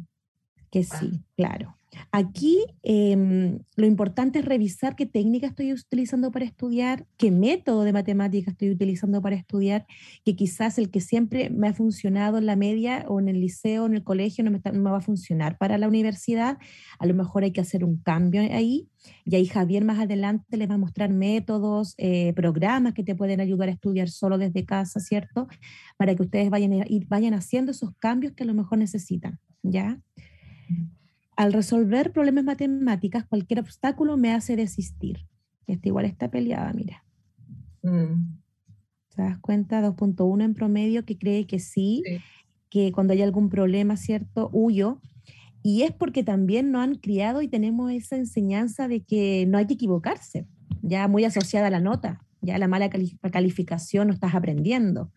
que sí, claro. Aquí em, lo importante es revisar qué técnica estoy utilizando para estudiar, qué método de matemática estoy utilizando para estudiar, que quizás el que siempre me ha funcionado en la media o en el liceo o en el colegio no me, no me va a funcionar para la universidad. A lo mejor hay que hacer un cambio ahí. Y ahí Javier más adelante les va a mostrar métodos, eh, programas que te pueden ayudar a estudiar solo desde casa, ¿cierto? Para que ustedes vayan, vayan haciendo esos cambios que a lo mejor necesitan, ¿ya? Al resolver problemas matemáticas, cualquier obstáculo me hace desistir. Esta igual está peleada, mira. Mm, ¿Te das cuenta? 2.1 en promedio que cree que sí, que cuando hay algún problema, ¿cierto? Huyo. Y es porque también nos han criado y tenemos esa enseñanza de que no hay que equivocarse, ya muy asociada a la nota, ya la mala cali- calificación no estás aprendiendo.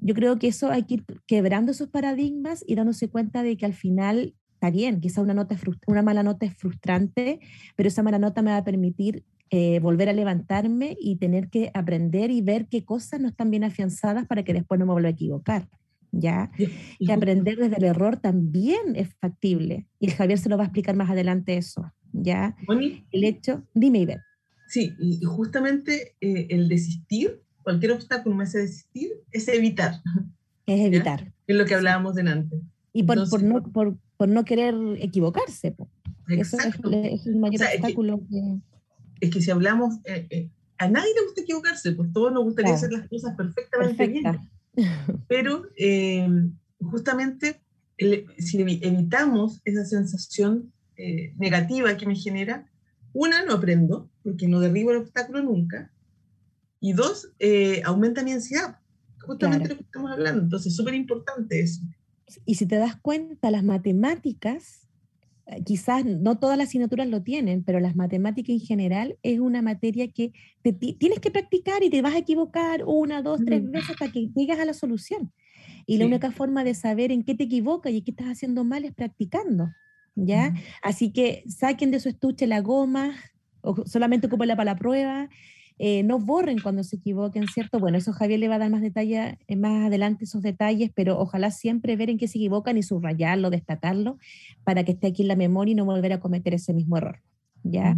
Yo creo que eso hay que ir quebrando esos paradigmas y dándose cuenta de que al final está bien, quizá una, nota una mala nota es frustrante, pero esa mala nota me va a permitir eh, volver a levantarme y tener que aprender y ver qué cosas no están bien afianzadas para que después no me vuelva a equivocar. ¿ya? y- aprender desde el error también es factible. Y Javier se lo va a explicar más adelante eso, ¿ya? El hecho, dime Ivette. Sí, y justamente eh, el desistir, cualquier obstáculo me hace desistir, es evitar, es evitar. es lo que hablábamos delante. Y por, por Entonces, no, por, por no querer equivocarse. po. Eso es, es el mayor O sea, es que- obstáculo que... Es que si hablamos, eh, eh, a nadie le gusta equivocarse, pues todos nos gustaría Claro. hacer las cosas perfectamente Perfecta. bien. [LAUGHS] Pero eh, justamente el- si evi- evitamos esa sensación eh, negativa que me genera, una, no aprendo, porque no derribo el obstáculo nunca, y dos, eh, aumenta mi ansiedad, justamente Claro. lo que estamos hablando. Entonces, es súper importante eso. Y si te das cuenta, las matemáticas, eh, quizás no todas las asignaturas lo tienen, pero las matemáticas en general es una materia que te ti- tienes que practicar y te vas a equivocar una, dos, tres Mm. veces hasta que llegas a la solución. Y la única forma de saber en qué te equivocas y qué estás haciendo mal es practicando, ¿ya? Ujú. Así que saquen de su estuche la goma o solamente ocupenla para la prueba. Eh, no borren cuando se equivoquen, ¿cierto? Bueno, eso Javier le va a dar más detalle eh, más adelante esos detalles, pero ojalá siempre ver en qué se equivocan y subrayarlo, destacarlo, para que esté aquí en la memoria y no volver a cometer ese mismo error. ¿ya?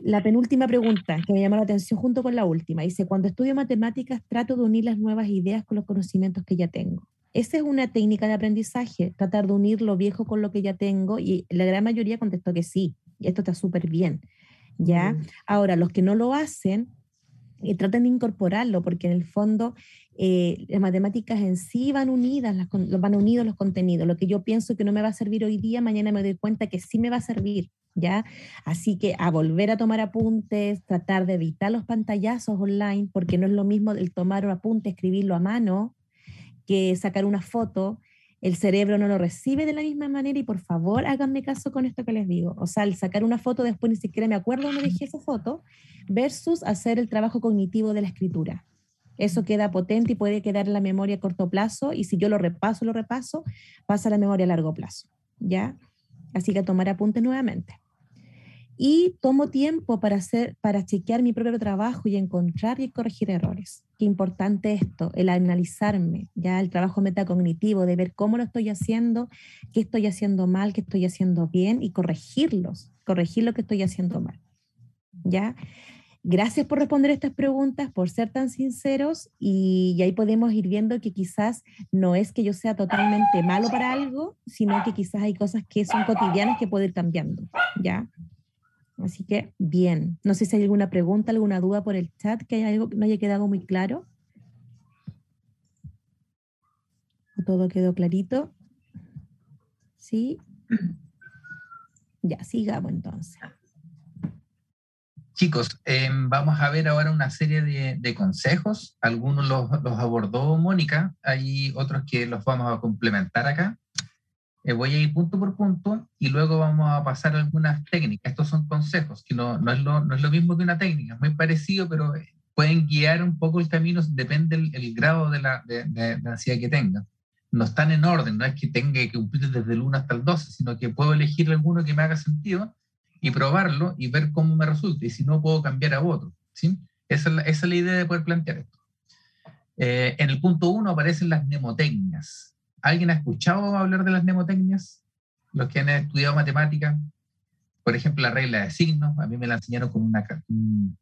La penúltima pregunta que me llamó la atención junto con la última, dice, cuando estudio matemáticas trato de unir las nuevas ideas con los conocimientos que ya tengo. Esa es una técnica de aprendizaje, tratar de unir lo viejo con lo que ya tengo y la gran mayoría contestó que sí, y esto está súper bien. ¿Ya? Ujú. Ahora, los que no lo hacen, eh, traten de incorporarlo, porque en el fondo eh, las matemáticas en sí van unidas, las van unidos los contenidos. Lo que yo pienso que no me va a servir hoy día, mañana me doy cuenta que sí me va a servir, ¿ya? Así que a volver a tomar apuntes, tratar de evitar los pantallazos online, porque no es lo mismo el tomar un apunte, escribirlo a mano, que sacar una foto, el cerebro no lo recibe de la misma manera y por favor háganme caso con esto que les digo. O sea, el sacar una foto después ni siquiera me acuerdo dónde dejé esa foto versus hacer el trabajo cognitivo de la escritura. Eso queda potente y puede quedar en la memoria a corto plazo y si yo lo repaso, lo repaso, pasa a la memoria a largo plazo. ¿Ya? Así que tomar apuntes nuevamente. Y tomo tiempo para, hacer, para chequear mi propio trabajo y encontrar y corregir errores. Qué importante esto, el analizarme, ya el trabajo metacognitivo, de ver cómo lo estoy haciendo, qué estoy haciendo mal, qué estoy haciendo bien y corregirlos, corregir lo que estoy haciendo mal. ¿Ya? Gracias por responder estas preguntas, por ser tan sinceros y, y ahí podemos ir viendo que quizás no es que yo sea totalmente malo para algo, sino que quizás hay cosas que son cotidianas que puedo ir cambiando. ¿Ya? Así que, bien. No sé si hay alguna pregunta, alguna duda por el chat, que haya algo que no haya quedado muy claro. ¿O todo quedó clarito? ¿Sí? [CLEARS THROAT] Ya, sigamos entonces. Chicos, eh, vamos a ver ahora una serie de, de consejos. Algunos los, los abordó Mónica, hay otros que los vamos a complementar acá. Eh, voy a ir punto por punto y luego vamos a pasar algunas técnicas. Estos son consejos, que no, no, es lo, no es lo mismo que una técnica, es muy parecido, pero eh, pueden guiar un poco el camino, depende el, el grado de la de, de, de ansiedad que tenga. No están en orden, no es que tenga que cumplir desde el 1 hasta el 12, sino que puedo elegir alguno que me haga sentido y probarlo y ver cómo me resulta, y si no puedo cambiar a otro. ¿sí? Esa, es la, esa es la idea de poder plantear esto. Eh, en el punto 1 aparecen las mnemotecnias. ¿Alguien ha escuchado hablar de las mnemotecnias? los que han estudiado matemáticas, por ejemplo, la regla de signos, a mí me la enseñaron con una,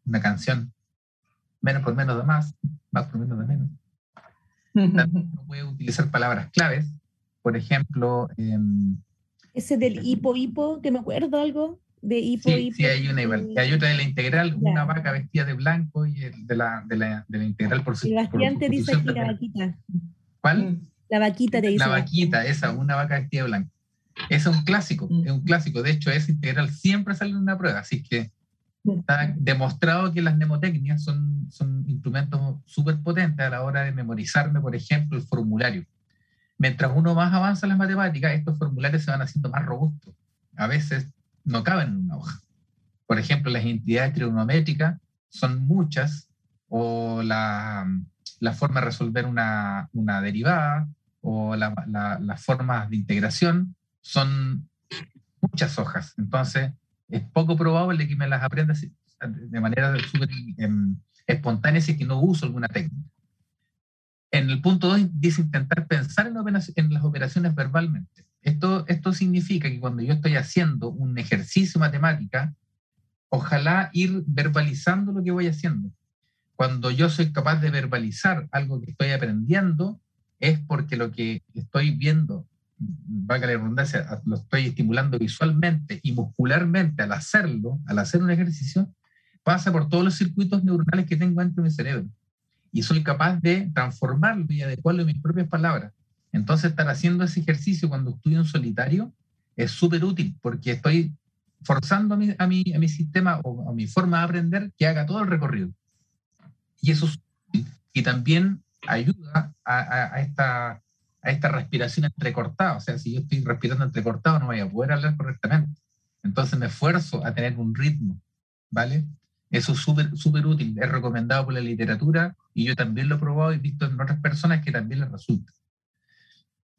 una canción, menos por menos de más, más por menos de menos. También [LAUGHS] uno puede utilizar palabras claves, por ejemplo... Em, Ese del hipo, hipo, que me acuerdo algo de hipo, sí, Sí, hay una igual. Hay otra de la integral, una vaca vestida de blanco y el de la, de la, de la integral por su Sebastián te dice aquí la vaquita. ¿Cuál? La vaquita te dice. La vaquita, esa, una vaca vestida de blanco. Es un clásico, es un clásico. De hecho, esa integral siempre sale en una prueba, así que está demostrado que las mnemotecnias son, son instrumentos súper potentes a la hora de memorizarme, por ejemplo, el formulario. Mientras uno más avanza en las matemáticas, estos formularios se van haciendo más robustos. A veces no caben en una hoja. Por ejemplo, las entidades trigonométricas son muchas, o la, la forma de resolver una, una derivada, o las la, formas de integración son muchas hojas. Entonces, es poco probable que me las aprenda de manera súper em, espontánea si no uso alguna técnica. En el punto 2 dice intentar pensar en, en, las operaciones verbalmente. Esto, esto significa que cuando yo estoy haciendo un ejercicio matemática, ojalá ir verbalizando lo que voy haciendo. Cuando yo soy capaz de verbalizar algo que estoy aprendiendo, es porque lo que estoy viendo valga la redundancia, lo estoy estimulando visualmente y muscularmente al hacerlo, al hacer un ejercicio, pasa por todos los circuitos neuronales que tengo dentro de mi cerebro. Y soy capaz de transformarlo y adecuarlo en mis propias palabras. Entonces, estar haciendo ese ejercicio cuando estudio en solitario es súper útil porque estoy forzando a mi, a, mi, a mi sistema o a mi forma de aprender que haga todo el recorrido. Y eso es. Y también ayuda a, esta a esta respiración entrecortada. O sea, si yo estoy respirando entrecortado, no voy a poder hablar correctamente. Entonces me esfuerzo a tener un ritmo, ¿vale? Eso es súper súper útil, es recomendado por la literatura y yo también lo he probado y visto en otras personas que también les resulta.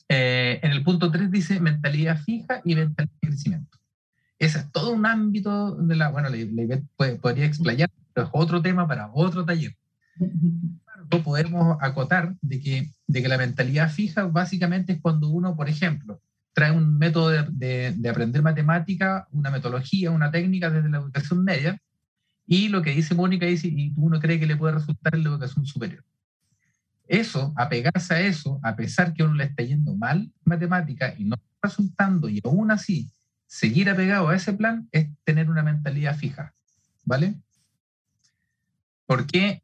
Eh, en el punto 3 dice mentalidad fija y mentalidad de crecimiento. Ese es todo un ámbito de la, bueno, la, podría explayar, es otro tema para otro taller. Podemos acotar de que, de que la mentalidad fija básicamente es cuando uno, por ejemplo, trae un método de, de, aprender matemática, una metodología, una técnica desde la educación media, y lo que dice Mónica dice, y uno cree que le puede resultar en la educación superior. Eso, apegarse a eso, a pesar que uno le está yendo mal en matemática y no está resultando, y aún así seguir apegado a ese plan, es tener una mentalidad fija, ¿vale? Porque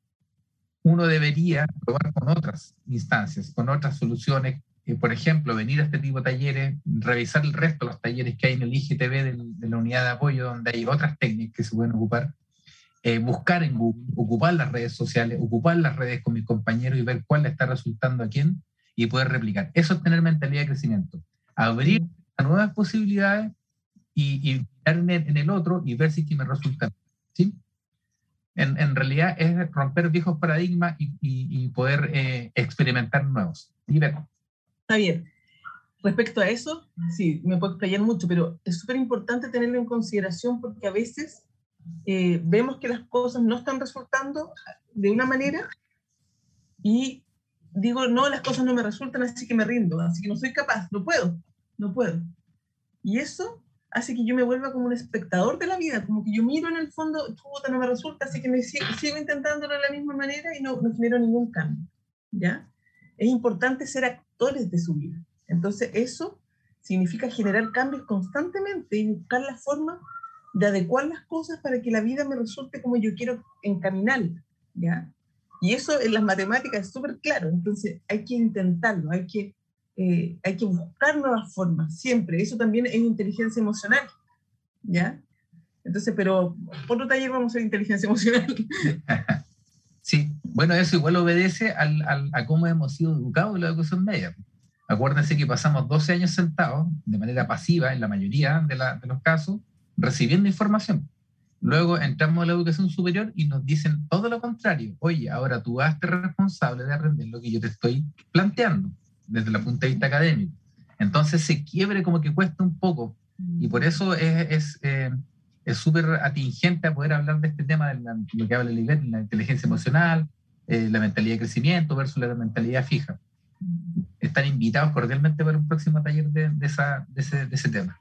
uno debería probar con otras instancias, con otras soluciones. Eh, por ejemplo, venir a este tipo de talleres, revisar el resto de los talleres que hay en el IGTV de, la unidad de apoyo, donde hay otras técnicas que se pueden ocupar. Eh, buscar en Google, ocupar las redes sociales, ocupar las redes con mis compañeros y ver cuál le está resultando a quién y poder replicar. Eso es tener mentalidad de crecimiento. Abrir a nuevas posibilidades y, y en el, otro y ver si es que me resulta. ¿sí? En, en realidad es romper viejos paradigmas y, y, poder eh, experimentar nuevos. Está bien. Respecto a eso, sí, me puedo explayar mucho, pero es súper importante tenerlo en consideración porque a veces eh, vemos que las cosas no están resultando de una manera y digo, no, las cosas no me resultan, así que me rindo, así que no soy capaz, no puedo, no puedo. Y eso hace que yo me vuelva como un espectador de la vida, como que yo miro en el fondo, puta, no me resulta, así que me sigo, intentándolo de la misma manera y no, no genero ningún cambio, ¿ya? Es importante ser actores de su vida. Entonces, eso significa generar cambios constantemente y buscar la forma de adecuar las cosas para que la vida me resulte como yo quiero encaminarla, ¿ya? Y eso en las matemáticas es súper claro, entonces hay que intentarlo, hay que eh, hay que buscar nuevas formas, siempre. Eso también es inteligencia emocional, ¿ya? Entonces, pero por otro taller vamos a ver inteligencia emocional. [LAUGHS] Sí, bueno, eso igual obedece al, al, a cómo hemos sido educados en la educación media. Acuérdense que pasamos 12 años sentados de manera pasiva en la mayoría de, la, de los casos, recibiendo información. Luego entramos a la educación superior y nos dicen todo lo contrario. Oye, ahora tú hazte responsable de aprender lo que yo te estoy planteando desde el punto de vista académico. Entonces se quiebre como que cuesta un poco y por eso es eh, es súper atingente a poder hablar de este tema de lo que habla Lilith, la inteligencia emocional, eh, la mentalidad de crecimiento versus la mentalidad fija. Están invitados cordialmente para un próximo taller de, de, esa, de, ese, de ese tema.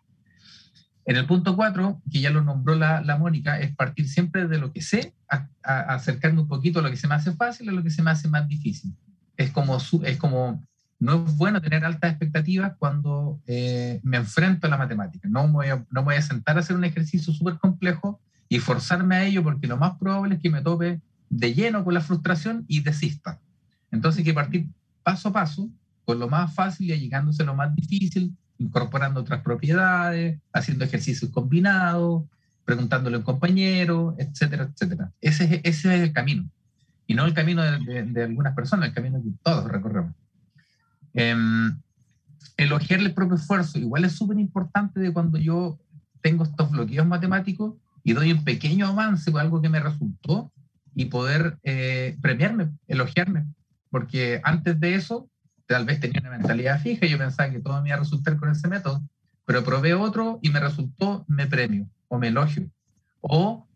En el punto 4, que ya lo nombró la, la, Mónica, es partir siempre de lo que sé, a, a, acercarme un poquito a lo que se me hace fácil a lo que se me hace más difícil. Es como, es como no es bueno tener altas expectativas cuando eh, me enfrento a la matemática. No me, voy a, no voy a sentar a hacer un ejercicio súper complejo y forzarme a ello porque lo más probable es que me tope de lleno con la frustración y desista. Entonces hay que partir paso a paso con lo más fácil y llegándose a lo más difícil, incorporando otras propiedades, haciendo ejercicios combinados, preguntándole a un compañero, etcétera, etcétera. Ese, ese es el camino. Y no el camino de, de, de algunas personas, el camino que todos recorremos. Eh, elogiar el propio esfuerzo, igual es súper importante de cuando yo tengo estos bloqueos matemáticos y doy un pequeño avance con algo que me resultó y poder eh, premiarme, elogiarme, porque antes de eso tal vez tenía una mentalidad fija yo pensaba que todo me iba a resultar con ese método, pero probé otro y me resultó, me premio o me elogio o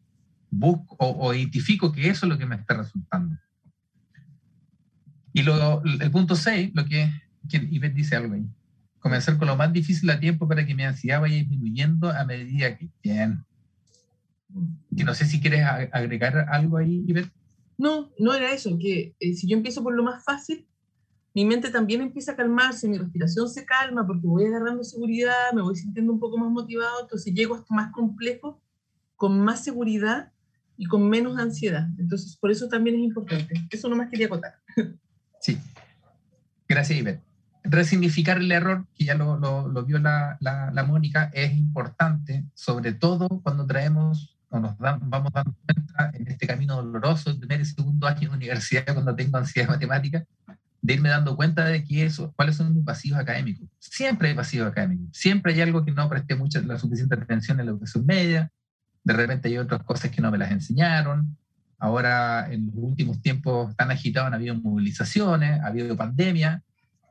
busco o, o identifico que eso es lo que me está resultando. Y lo, el punto 6, lo que Ivette dice algo ahí. Comenzar con lo más difícil a tiempo para que mi ansiedad vaya disminuyendo a medida que... Bien. Que no sé si quieres agregar algo ahí, Ivette. No, no era eso, que eh, si yo empiezo por lo más fácil, mi mente también empieza a calmarse, mi respiración se calma porque voy agarrando seguridad, me voy sintiendo un poco más motivado, entonces llego hasta más complejo, con más seguridad y con menos ansiedad. Entonces, por eso también es importante. Eso nomás quería acotar. Sí. Gracias, Ivette resignificar el error, que ya lo, lo, lo vio la, la, la, Mónica, es importante, sobre todo cuando traemos o nos dan, vamos dando cuenta en este camino doloroso del primer y segundo año de universidad, cuando tengo ansiedad matemática, de irme dando cuenta de que eso, cuáles son mis vacíos académicos. Siempre hay vacíos académicos, siempre hay algo que no presté mucha, la suficiente atención en la educación media, de repente hay otras cosas que no me las enseñaron, ahora en los últimos tiempos tan agitados han habido movilizaciones, ha habido pandemia,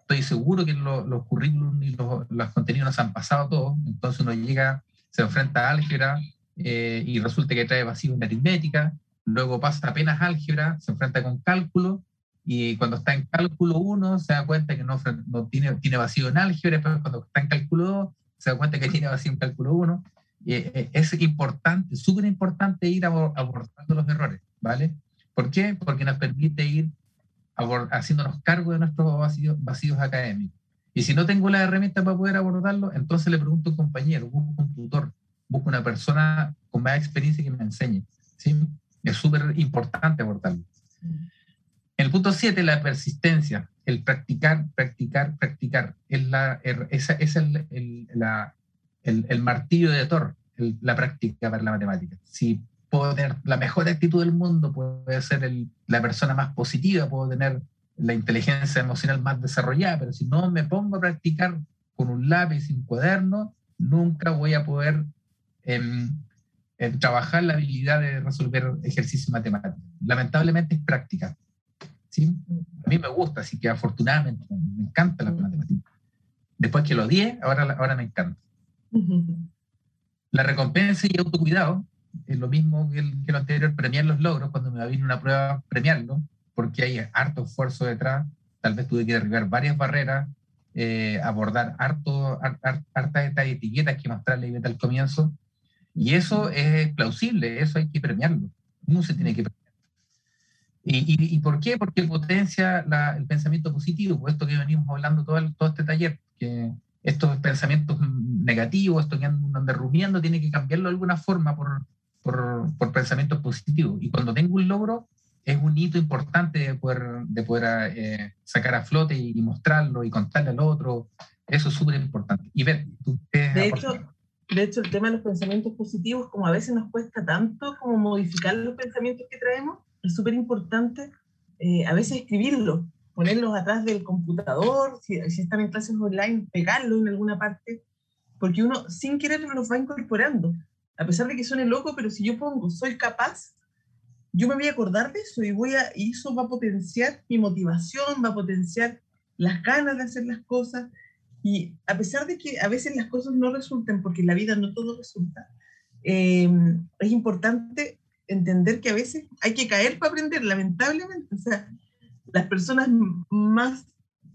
estoy seguro que lo, los currículums y los, los, contenidos nos han pasado todos, entonces uno llega, se enfrenta a álgebra eh, y resulta que trae vacío en aritmética, luego pasa apenas álgebra, se enfrenta con cálculo, y cuando está en cálculo 1 se da cuenta que no, no tiene, tiene vacío en álgebra, pero cuando está en cálculo 2 se da cuenta que tiene vacío en cálculo 1. Eh, es importante, súper importante ir abordando los errores, ¿vale? ¿Por qué? Porque nos permite ir haciéndonos cargo de nuestros vacíos, vacíos académicos. Y si no tengo la herramienta para poder abordarlo, entonces le pregunto a un compañero, busco un tutor, busco una persona con más experiencia que me enseñe. ¿sí? Es súper importante abordarlo. En el punto 7, la persistencia, el practicar, practicar, practicar. Es, la, es, es el, el, la, el, el, martillo de Thor, la práctica para la matemática. Si puedo tener la mejor actitud del mundo, puedo ser el, la persona más positiva, puedo tener la inteligencia emocional más desarrollada, pero si no me pongo a practicar con un lápiz y un cuaderno, nunca voy a poder eh, eh, trabajar la habilidad de resolver ejercicios matemáticos. Lamentablemente es práctica. ¿sí? A mí me gusta, así que afortunadamente me encanta la matemática. Después que lo odié, ahora, ahora me encanta. [LAUGHS] La recompensa y autocuidado lo mismo que, el, que, lo anterior, premiar los logros, cuando me venir una prueba, premiarlo, porque hay harto esfuerzo detrás, tal vez tuve que derribar varias barreras, eh, abordar harto, hart, hartas estas etiquetas que mostrarle al comienzo, y eso es plausible, eso hay que premiarlo, uno se tiene que premiar. ¿Y, y, y por qué? Porque potencia la, el pensamiento positivo, pues esto que venimos hablando todo, el, todo este taller, que estos pensamientos negativos, esto que andan derrumiendo, tiene que cambiarlo de alguna forma por, por, por, pensamientos positivos. Y cuando tengo un logro, es un hito importante de poder, de poder eh, sacar a flote y, mostrarlo y contarle al otro. Eso es súper importante. Y ver, ¿tú de, hecho, de hecho, el tema de los pensamientos positivos, como a veces nos cuesta tanto como modificar los pensamientos que traemos, es súper importante eh, a veces escribirlos, ponerlos atrás del computador, si, si están en clases online, pegarlo en alguna parte, porque uno sin querer los va incorporando a pesar de que suene loco, pero si yo pongo soy capaz, yo me voy a acordar de eso y, voy a, y eso va a potenciar mi motivación, va a potenciar las ganas de hacer las cosas. Y a pesar de que a veces las cosas no resulten, porque en la vida no todo resulta, eh, es importante entender que a veces hay que caer para aprender, lamentablemente. O sea, las personas más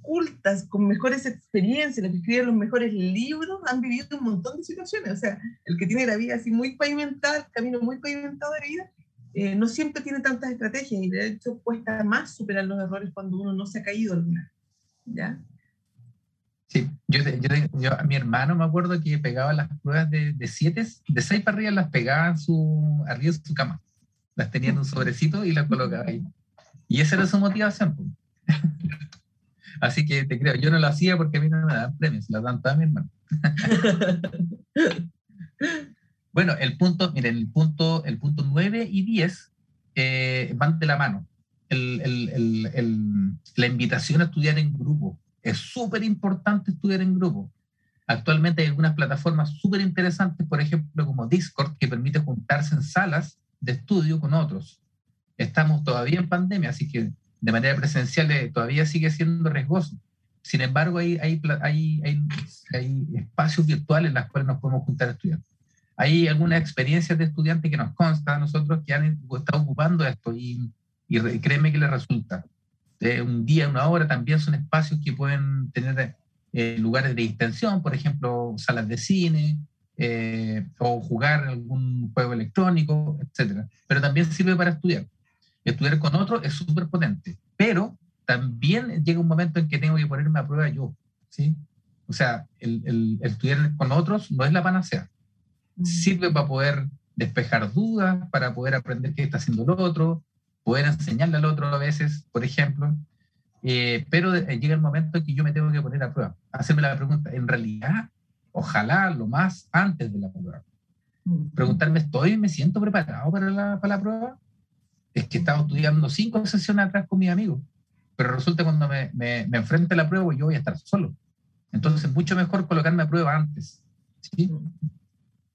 cultas, con mejores experiencias, los que escriben los mejores libros, han vivido un montón de situaciones. O sea, el que tiene la vida así muy pavimentada, el camino muy pavimentado de vida, eh, no siempre tiene tantas estrategias y de hecho cuesta más superar los errores cuando uno no se ha caído alguna. ¿Ya? Sí, yo, yo, a mi hermano me acuerdo que pegaba las pruebas de, de siete, de seis para arriba, las pegaba en su, arriba de su cama. Las tenía en un sobrecito y las colocaba ahí. Y esa era su motivación. Así que te creo, yo no lo hacía porque a mí no me dan premios, las dan todas mi hermano. [LAUGHS] bueno, el punto, miren, el punto, el punto 9 y 10 eh, van de la mano. El, el, el, la invitación a estudiar en grupo es súper importante estudiar en grupo. Actualmente hay algunas plataformas súper interesantes, por ejemplo, como Discord, que permite juntarse en salas de estudio con otros. Estamos todavía en pandemia, así que de manera presencial eh, todavía sigue siendo riesgoso. Sin embargo, hay, hay, hay, hay, espacios virtuales en los cuales nos podemos juntar a estudiar. Hay algunas experiencias de estudiantes que nos consta a nosotros que han estado ocupando esto y, y créeme que les resulta un día, una hora, también son espacios que pueden tener eh, lugares de distensión, por ejemplo, salas de cine, eh, o jugar algún juego electrónico, etc. Pero también sirve para estudiar. Estudiar con otro es súper potente, pero también llega un momento en que tengo que ponerme a prueba yo, ¿sí? O sea, el, el, estudiar con otros no es la panacea. Mm. Sirve para poder despejar dudas, para poder aprender qué está haciendo el otro, poder enseñarle al otro a veces, por ejemplo, eh, pero llega el momento en que yo me tengo que poner a prueba, hacerme la pregunta, en realidad, ojalá lo más antes de la prueba. Mm. Preguntarme, ¿estoy, me siento preparado para la, para la prueba? Es que estaba estudiando cinco sesiones atrás con mis amigos, pero resulta cuando me, me, me enfrente a la prueba yo voy a estar solo. Entonces, mucho mejor colocarme a prueba antes. ¿sí? Mm.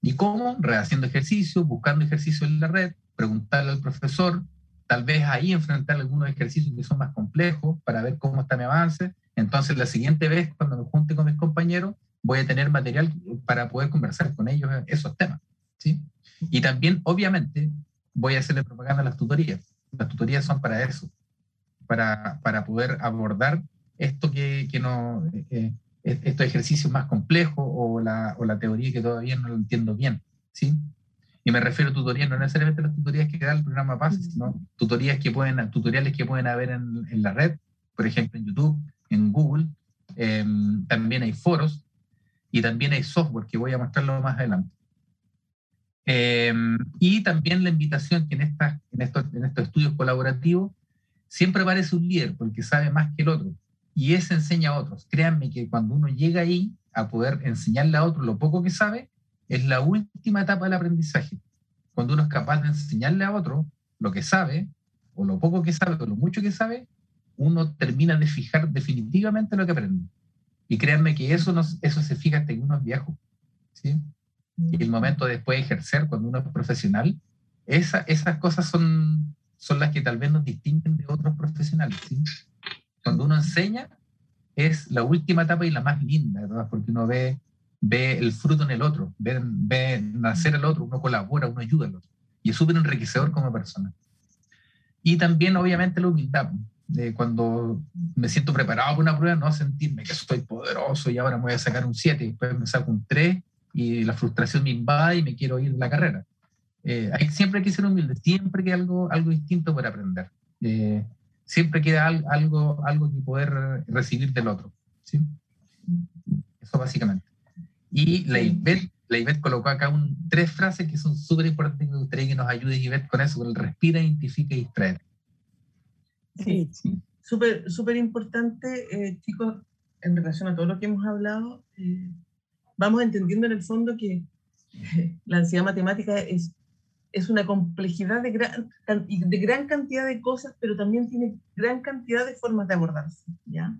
¿Y cómo? Rehaciendo ejercicio, buscando ejercicio en la red, preguntarle al profesor, tal vez ahí enfrentar algunos ejercicios que son más complejos para ver cómo está mi avance. Entonces, la siguiente vez, cuando me junte con mis compañeros, voy a tener material para poder conversar con ellos esos temas. ¿sí? Y también, obviamente, voy a hacerle propaganda a las tutorías. Las tutorías son para eso, para, para poder abordar esto que, que no, eh, eh, estos ejercicios más complejos o la, o la teoría que todavía no lo entiendo bien. ¿sí? Y me refiero a tutorías, no necesariamente las tutorías que da el programa PAS, sino tutorías que pueden, tutoriales que pueden haber en, en la red, por ejemplo en YouTube, en Google. Em, también hay foros y también hay software que voy a mostrarlo más adelante. Em, y también la invitación que en, estas, en, estos, en estos estudios colaborativos siempre aparece un líder, porque sabe más que el otro. Y ese enseña a otros. Créanme que cuando uno llega ahí a poder enseñarle a otro lo poco que sabe, es la última etapa del aprendizaje. Cuando uno es capaz de enseñarle a otro lo que sabe, o lo poco que sabe, o lo mucho que sabe, uno termina de fijar definitivamente lo que aprende. Y créanme que eso, eso se fija hasta en uno es viejo. ¿sí? Y el momento de después de ejercer, cuando uno es profesional, esa, esas cosas son, son las que tal vez nos distinguen de otros profesionales. ¿sí? Cuando uno enseña, es la última etapa y la más linda, ¿verdad? Porque uno ve ve el fruto en el otro, ve, ve nacer el otro, uno colabora, uno ayuda al otro. Y es súper enriquecedor como persona. Y también, obviamente, la humildad. De cuando me siento preparado para una prueba, no sentirme que soy poderoso y ahora me voy a sacar un 7 y después me saco un 3 y la frustración me invade y me quiero ir de la carrera. Eh, hay, siempre hay que ser humilde, siempre que algo, algo distinto para aprender. Eh, siempre queda algo, algo que poder recibir del otro. ¿sí? Eso básicamente. Y la Ivette, la colocó acá un, tres frases que son súper importantes. Me gustaría que nos ayude Ivette con eso, con el respira, identifica y distrae. Sí, súper súper importante, eh, chicos, en relación a todo lo que hemos hablado. Eh, vamos entendiendo en el fondo que [LAUGHS] la ansiedad matemática es, es una complejidad de gran, de gran cantidad de cosas, pero también tiene gran cantidad de formas de abordarse. ¿ya?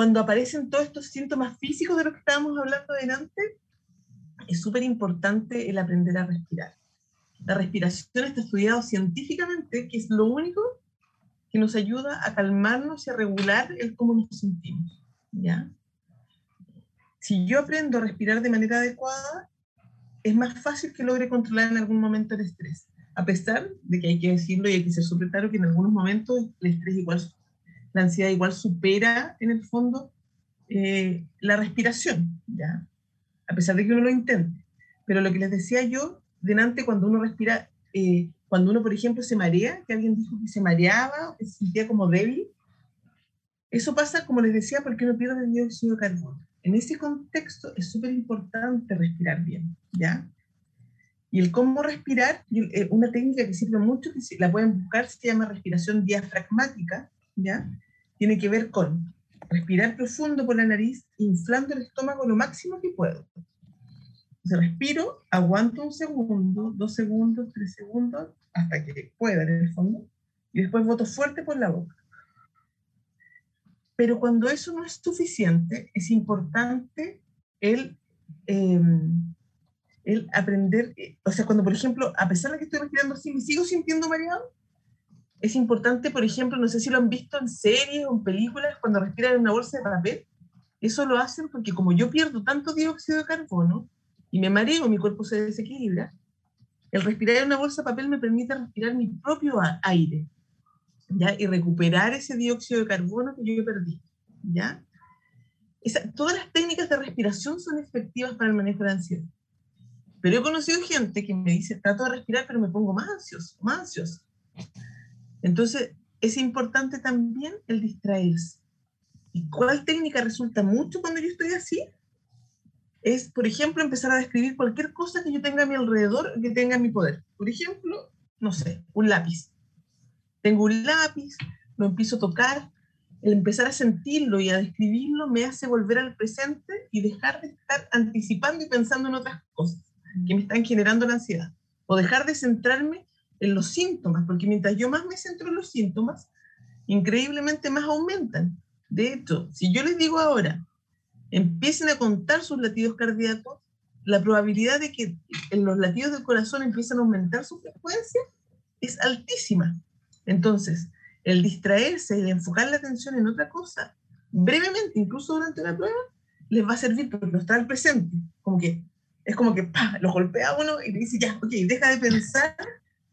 cuando aparecen todos estos síntomas físicos de los que estábamos hablando delante, es súper importante el aprender a respirar. La respiración está estudiado científicamente, que es lo único que nos ayuda a calmarnos y a regular el cómo nos sentimos. ¿ya? Si yo aprendo a respirar de manera adecuada, es más fácil que logre controlar en algún momento el estrés. A pesar de que hay que decirlo y hay que ser súper claro que en algunos momentos el estrés igual la ansiedad igual supera en el fondo eh, la respiración, ¿ya? A pesar de que uno lo intente. Pero lo que les decía yo, delante cuando uno respira, eh, cuando uno, por ejemplo, se marea, que alguien dijo que se mareaba, se sentía como débil, eso pasa, como les decía, porque uno pierde el dióxido de carbono. En ese contexto es súper importante respirar bien, ¿ya? Y el cómo respirar, eh, una técnica que sirve mucho, que la pueden buscar, se llama respiración diafragmática, ¿ya? Tiene que ver con respirar profundo por la nariz, inflando el estómago lo máximo que puedo. Respiro, aguanto un segundo, dos segundos, tres segundos, hasta que pueda en el fondo, y después voto fuerte por la boca. Pero cuando eso no es suficiente, es importante el, em, el aprender, eh, o sea, cuando por ejemplo, a pesar de que estoy respirando así, me sigo sintiendo mareado, es importante, por ejemplo, no sé si lo han visto en series o en películas, cuando respiran en una bolsa de papel, eso lo hacen porque como yo pierdo tanto dióxido de carbono y me mareo, mi cuerpo se desequilibra, el respirar en una bolsa de papel me permite respirar mi propio aire. Y recuperar ese dióxido de carbono que yo perdí. ¿ya? todas las técnicas de respiración son efectivas para el manejo de ansiedad. Pero he conocido gente que me dice, trato de respirar, pero me pongo más ansioso, más ansioso. Entonces, es importante también el distraerse. ¿Y cuál técnica resulta mucho cuando yo estoy así? Es, por ejemplo, empezar a describir cualquier cosa que yo tenga a mi alrededor, que tenga en mi poder. Por ejemplo, no sé, un lápiz. Tengo un lápiz, lo empiezo a tocar, el empezar a sentirlo y a describirlo me hace volver al presente y dejar de estar anticipando y pensando en otras cosas que me están generando la ansiedad. O dejar de centrarme en los síntomas, porque mientras yo más me centro en los síntomas, increíblemente más aumentan. De hecho, si yo les digo ahora, empiecen a contar sus latidos cardíacos, la probabilidad de que en los latidos del corazón empiecen a aumentar su frecuencia es altísima. Entonces, el distraerse y el enfocar la atención en otra cosa, brevemente, incluso durante la prueba, les va a servir porque lo está al presente. Como que es como que lo golpea uno y le dice, ya, ok, deja de pensar,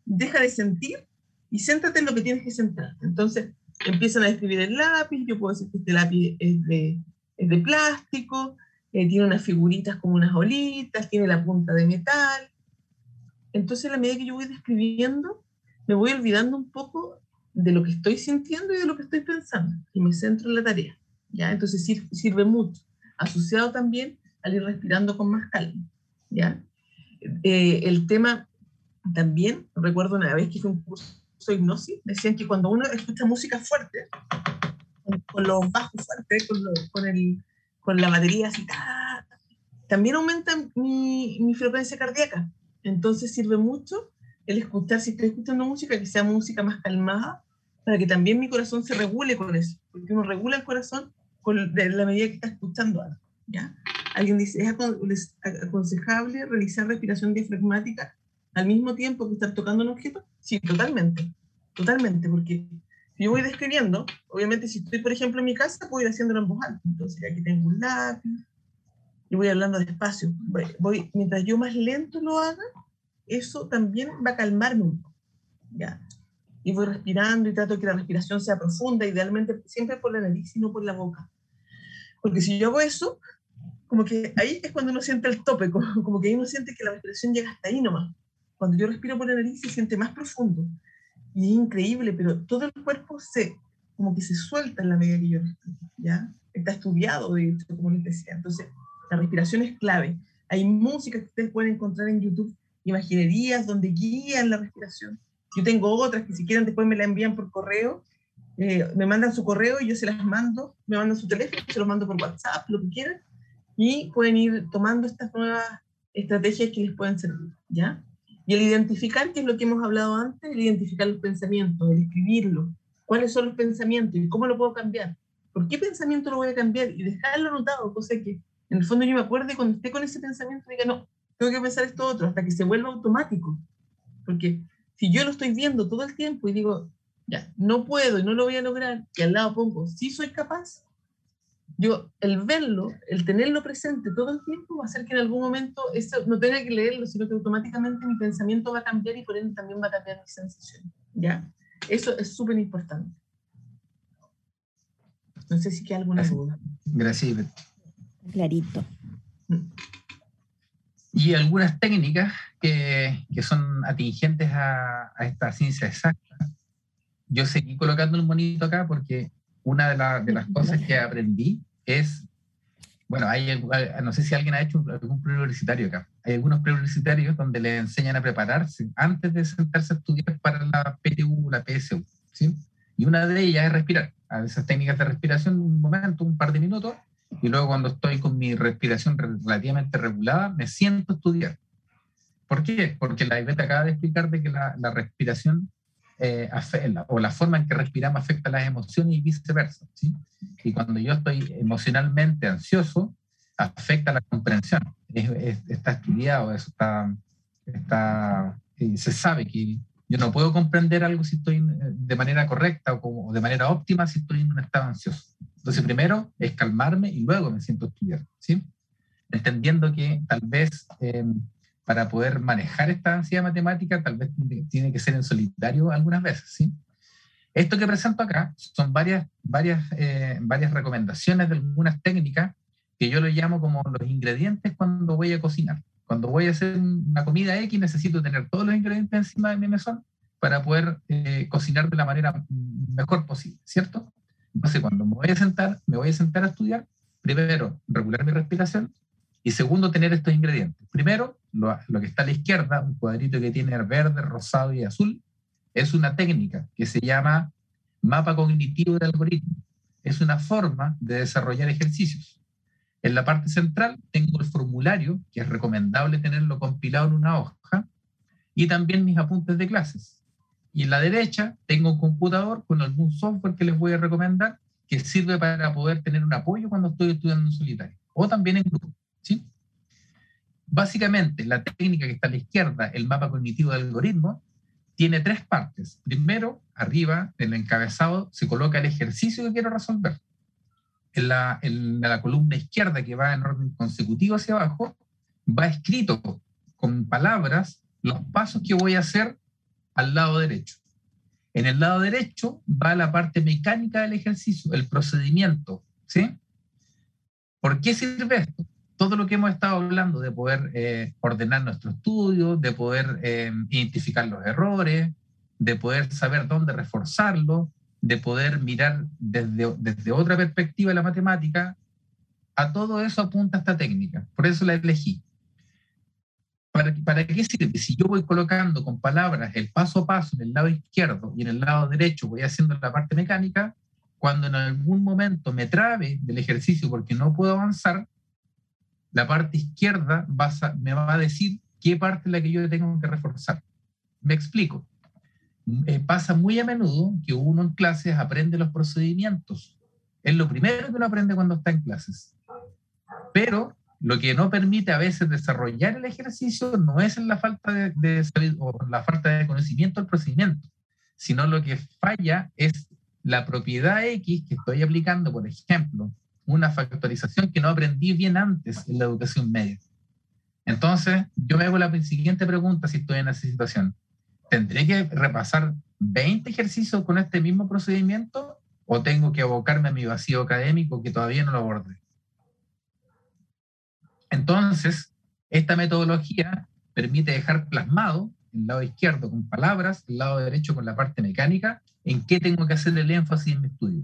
deja de sentir y céntrate en lo que tienes que centrar. Entonces, empiezan a escribir el lápiz, yo puedo decir que este lápiz es de, es de plástico, eh, tiene unas figuritas como unas olitas, tiene la punta de metal. Entonces, a medida que yo voy describiendo, me voy olvidando un poco de lo que estoy sintiendo y de lo que estoy pensando y me centro en la tarea. ¿ya? Entonces sirve, mucho, asociado también al ir respirando con más calma. ¿ya? Eh, el tema también, recuerdo una vez que fue un curso de hipnosis, decían que cuando uno escucha música fuerte, con, los bajos fuertes, con, con, el, con la batería así, también aumenta mi, mi frecuencia cardíaca. Entonces sirve mucho el escuchar, si estoy escuchando música, que sea música más calmada, para que también mi corazón se regule con eso, porque uno regula el corazón con de la medida que está escuchando algo. ¿ya? Alguien dice, ¿es aconsejable realizar respiración diafragmática al mismo tiempo que estar tocando un objeto? Sí, totalmente, totalmente, porque si yo voy describiendo, obviamente si estoy, por ejemplo, en mi casa, puedo ir haciéndolo en voz alta. Entonces aquí tengo un lápiz y voy hablando despacio. voy, mientras yo más lento lo haga, eso también va a calmarme un poco. ¿ya? Y voy respirando y trato de que la respiración sea profunda, idealmente siempre por la nariz y no por la boca. Porque si yo hago eso, como que ahí es cuando uno siente el tope, [LAUGHS] como, como que ahí uno siente que la respiración llega hasta ahí nomás. Cuando yo respiro por la nariz se siente más profundo. Y es increíble, pero todo el cuerpo se, como que se suelta en la medida que yo respiro, ¿ya? Está estudiado, de hecho, como les decía. Entonces, la respiración es clave. Hay música que ustedes pueden encontrar en YouTube imaginerías donde guían la respiración. Yo tengo otras que si quieren después me la envían por correo, eh, me mandan su correo y yo se las mando, me mandan su teléfono, se los mando por WhatsApp, lo que quieran, y pueden ir tomando estas nuevas estrategias que les pueden servir, ¿ya? Y el identificar, que es lo que hemos hablado antes, el identificar los pensamientos, el escribirlo, cuáles son los pensamientos y cómo lo puedo cambiar. ¿Por qué pensamiento lo voy a cambiar? Y dejarlo anotado, cosa que en el fondo yo me acuerde cuando esté con ese pensamiento, diga, no, tengo que pensar esto otro, hasta que se vuelva automático. Porque si yo lo estoy viendo todo el tiempo y digo, ya, no puedo y no lo voy a lograr, y al lado pongo, sí soy capaz, yo el verlo, el tenerlo presente todo el tiempo va a hacer que en algún momento eso no tenga que leerlo, sino que automáticamente mi pensamiento va a cambiar y por ende también va a cambiar mi sensación. ¿ya? Eso es súper importante. No sé si queda alguna duda. Gracias, Ivette. Clarito. Y algunas técnicas que, que son atingentes a, a, esta ciencia exacta. Yo seguí colocando un monito acá porque una de, la, de las [LAUGHS] cosas que aprendí es, bueno, hay, no sé si alguien ha hecho algún preuniversitario acá. Hay algunos preuniversitarios donde le enseñan a prepararse antes de sentarse a estudiar para la PTU, la PSU, ¿sí? Y una de ellas es respirar. A esas técnicas de respiración, un momento, un par de minutos, y luego cuando estoy con mi respiración relativamente regulada, me siento estudiar. ¿Por qué? Porque la Iveta acaba de explicar de que la, respiración eh, o la forma en que respiramos afecta las emociones y viceversa. Y cuando yo estoy emocionalmente ansioso, afecta la comprensión. Es, es, está estudiado, eso está, está, eh, se sabe que yo no puedo comprender algo si estoy de manera correcta o, o de manera óptima si estoy en un estado ansioso. Entonces, primero es calmarme y luego me siento a ¿sí? Entendiendo que tal vez eh, para poder manejar esta ansiedad matemática, tal vez tiene que ser en solitario algunas veces, ¿sí? Esto que presento acá son varias, varias, eh, varias recomendaciones de algunas técnicas que yo lo llamo como los ingredientes cuando voy a cocinar. Cuando voy a hacer una comida X, necesito tener todos los ingredientes encima de mi mesón para poder eh, cocinar de la manera mejor posible, ¿cierto? Entonces, cuando me voy a sentar, me voy a sentar a estudiar, primero, regular mi respiración y segundo, tener estos ingredientes. Primero, lo, lo, que está a la izquierda, un cuadrito que tiene verde, rosado y azul, es una técnica que se llama mapa cognitivo de algoritmo. Es una forma de desarrollar ejercicios. En la parte central tengo el formulario, que es recomendable tenerlo compilado en una hoja, y también mis apuntes de clases. Y en la derecha tengo un computador con algún software que les voy a recomendar que sirve para poder tener un apoyo cuando estoy estudiando en solitario o también en grupo. ¿sí? Básicamente, la técnica que está a la izquierda, el mapa cognitivo del algoritmo, tiene tres partes. Primero, arriba, en el encabezado, se coloca el ejercicio que quiero resolver. En la columna izquierda, que va en orden consecutivo hacia abajo, va escrito con palabras los pasos que voy a hacer al lado derecho. En el lado derecho va la parte mecánica del ejercicio, el procedimiento. ¿sí? ¿Por qué sirve esto? Todo lo que hemos estado hablando de poder eh, ordenar nuestro estudio, de poder eh, identificar los errores, de poder saber dónde reforzarlo, de poder mirar desde, desde otra perspectiva la matemática, a todo eso apunta esta técnica. Por eso la elegí. ¿Para, ¿Para, qué sirve? Si yo voy colocando con palabras el paso a paso en el lado izquierdo y en el lado derecho voy haciendo la parte mecánica, cuando en algún momento me trabe del ejercicio porque no puedo avanzar, la parte izquierda me va a decir qué parte es la que yo tengo que reforzar. Me explico. Eh, pasa muy a menudo que uno en clases aprende los procedimientos. Es lo primero que uno aprende cuando está en clases. Pero lo que no permite a veces desarrollar el ejercicio no es la falta de, de o la falta de conocimiento del procedimiento, sino lo que falla es la propiedad X que estoy aplicando, por ejemplo, una factorización que no aprendí bien antes en la educación media. Entonces, yo me hago la siguiente pregunta si estoy en esa situación. ¿Tendré que repasar 20 ejercicios con este mismo procedimiento o tengo que abocarme a mi vacío académico que todavía no lo abordé? Entonces, esta metodología permite dejar plasmado el lado izquierdo con palabras, el lado derecho con la parte mecánica, en qué tengo que hacer el énfasis en mi estudio.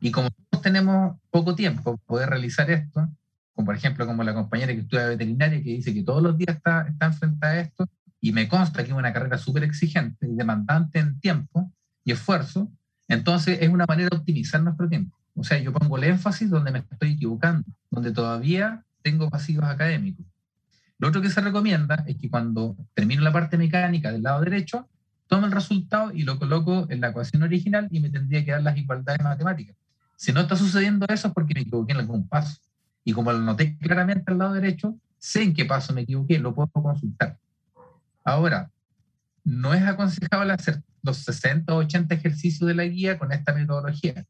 Y como todos tenemos poco tiempo para poder realizar esto, como por ejemplo como la compañera que estudia veterinaria que dice que todos los días está, está enfrentada a esto, y me consta que es una carrera súper exigente y demandante en tiempo y esfuerzo, entonces es una manera de optimizar nuestro tiempo. O sea, yo pongo el énfasis donde me estoy equivocando, donde todavía tengo vacíos académicos. Lo otro que se recomienda es que cuando termino la parte mecánica del lado derecho, tomo el resultado y lo coloco en la ecuación original y me tendría que dar las igualdades matemáticas. Si no está sucediendo eso es porque me equivoqué en algún paso. Y como lo noté claramente al lado derecho, sé en qué paso me equivoqué, lo puedo consultar. Ahora, no es aconsejable hacer los 60 o 80 ejercicios de la guía con esta metodología,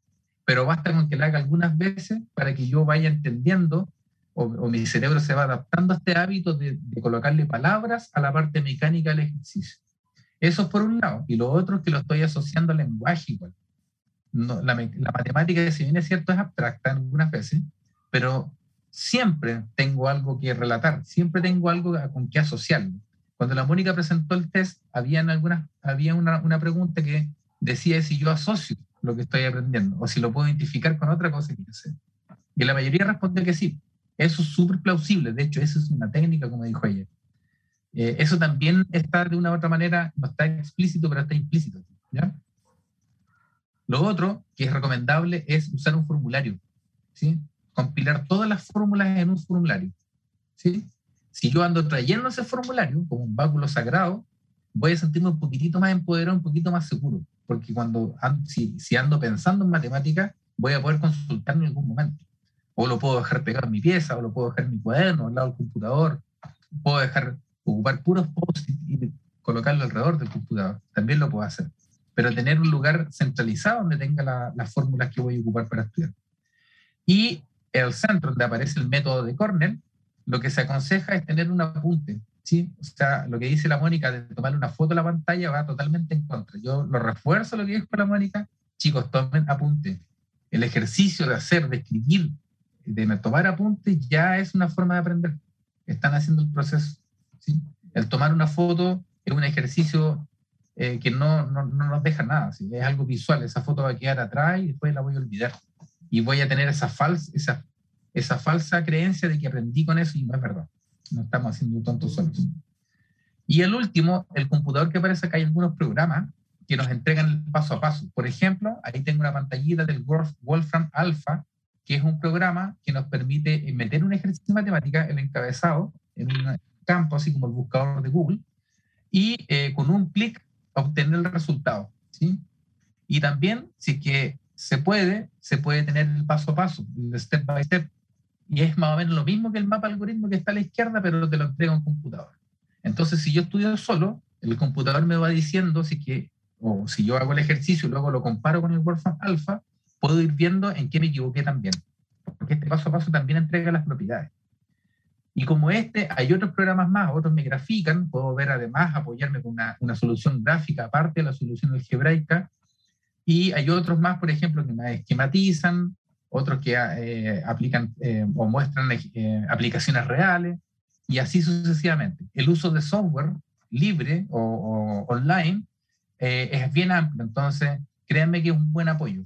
pero basta con que la haga algunas veces para que yo vaya entendiendo o, mi cerebro se va adaptando a este hábito de, colocarle palabras a la parte mecánica del ejercicio. Eso es por un lado. Y lo otro es que lo estoy asociando al lenguaje igual. la, matemática, si bien es cierto, es abstracta algunas veces, pero siempre tengo algo que relatar, siempre tengo algo con que asociarlo. Cuando la Mónica presentó el test, había, algunas, había una, una pregunta que decía si yo asocio lo que estoy aprendiendo o si lo puedo identificar con otra cosa que yo sé. Y la mayoría respondió que sí. Eso es súper plausible. De hecho, eso es una técnica, como dijo ella. Eh, eso también está de una u otra manera, no está explícito, pero está implícito. ¿ya? Lo otro que es recomendable es usar un formulario, ¿sí? Compilar todas las fórmulas en un formulario, ¿sí? Si yo ando trayendo ese formulario como un báculo sagrado, voy a sentirme un poquitito más empoderado, un poquito más seguro, porque cuando si, si, ando pensando en matemáticas, voy a poder consultarlo en algún momento. O lo puedo dejar pegado en mi pieza, o lo puedo dejar en mi cuaderno, al lado del computador, puedo dejar ocupar puros posts y colocarlo alrededor del computador. También lo puedo hacer pero tener un lugar centralizado donde tenga las fórmulas que voy a ocupar para estudiar. Y el centro donde aparece el método de Cornell, lo que se aconseja es tener un apunte. ¿sí? O sea, lo que dice la Mónica de tomar una foto a la pantalla va totalmente en contra. Yo lo refuerzo lo que dijo la Mónica. Chicos, tomen apunte. El ejercicio de hacer, de escribir, de tomar apuntes ya es una forma de aprender. Están haciendo el proceso. ¿sí? El tomar una foto es un ejercicio eh, que no, no, no, nos deja nada. Es algo visual, esa foto va a quedar atrás y después la voy a olvidar. Y voy a tener esa, falsa esa, esa falsa creencia de que aprendí con eso y no es verdad. No estamos haciendo tontos solos. Y el último, el computador que aparece acá, hay algunos programas que nos entregan el paso a paso. Por ejemplo, ahí tengo una pantallita del Wolfram Alpha, que es un programa que nos permite meter un ejercicio de matemática, el encabezado, en un campo así como el buscador de Google, y eh, con un clic obtener el resultado. ¿sí? Y también, si que se puede, se puede tener el paso a paso, el step by step. Y es más o menos lo mismo que el mapa algoritmo que está a la izquierda, pero te lo entrega un computador. Entonces, si yo estudio solo, el computador me va diciendo si que, o si yo hago el ejercicio y luego lo comparo con el Wolfram Alpha, puedo ir viendo en qué me equivoqué también. Porque este paso a paso también entrega las propiedades. Y como este, hay otros programas más, otros me grafican, puedo ver además, apoyarme con una, una solución gráfica aparte de la solución algebraica, y hay otros más, por ejemplo, que me esquematizan, otros que eh, aplican eh, o muestran eh, aplicaciones reales, y así sucesivamente. El uso de software libre o, o online es bien amplio, entonces créanme que es un buen apoyo.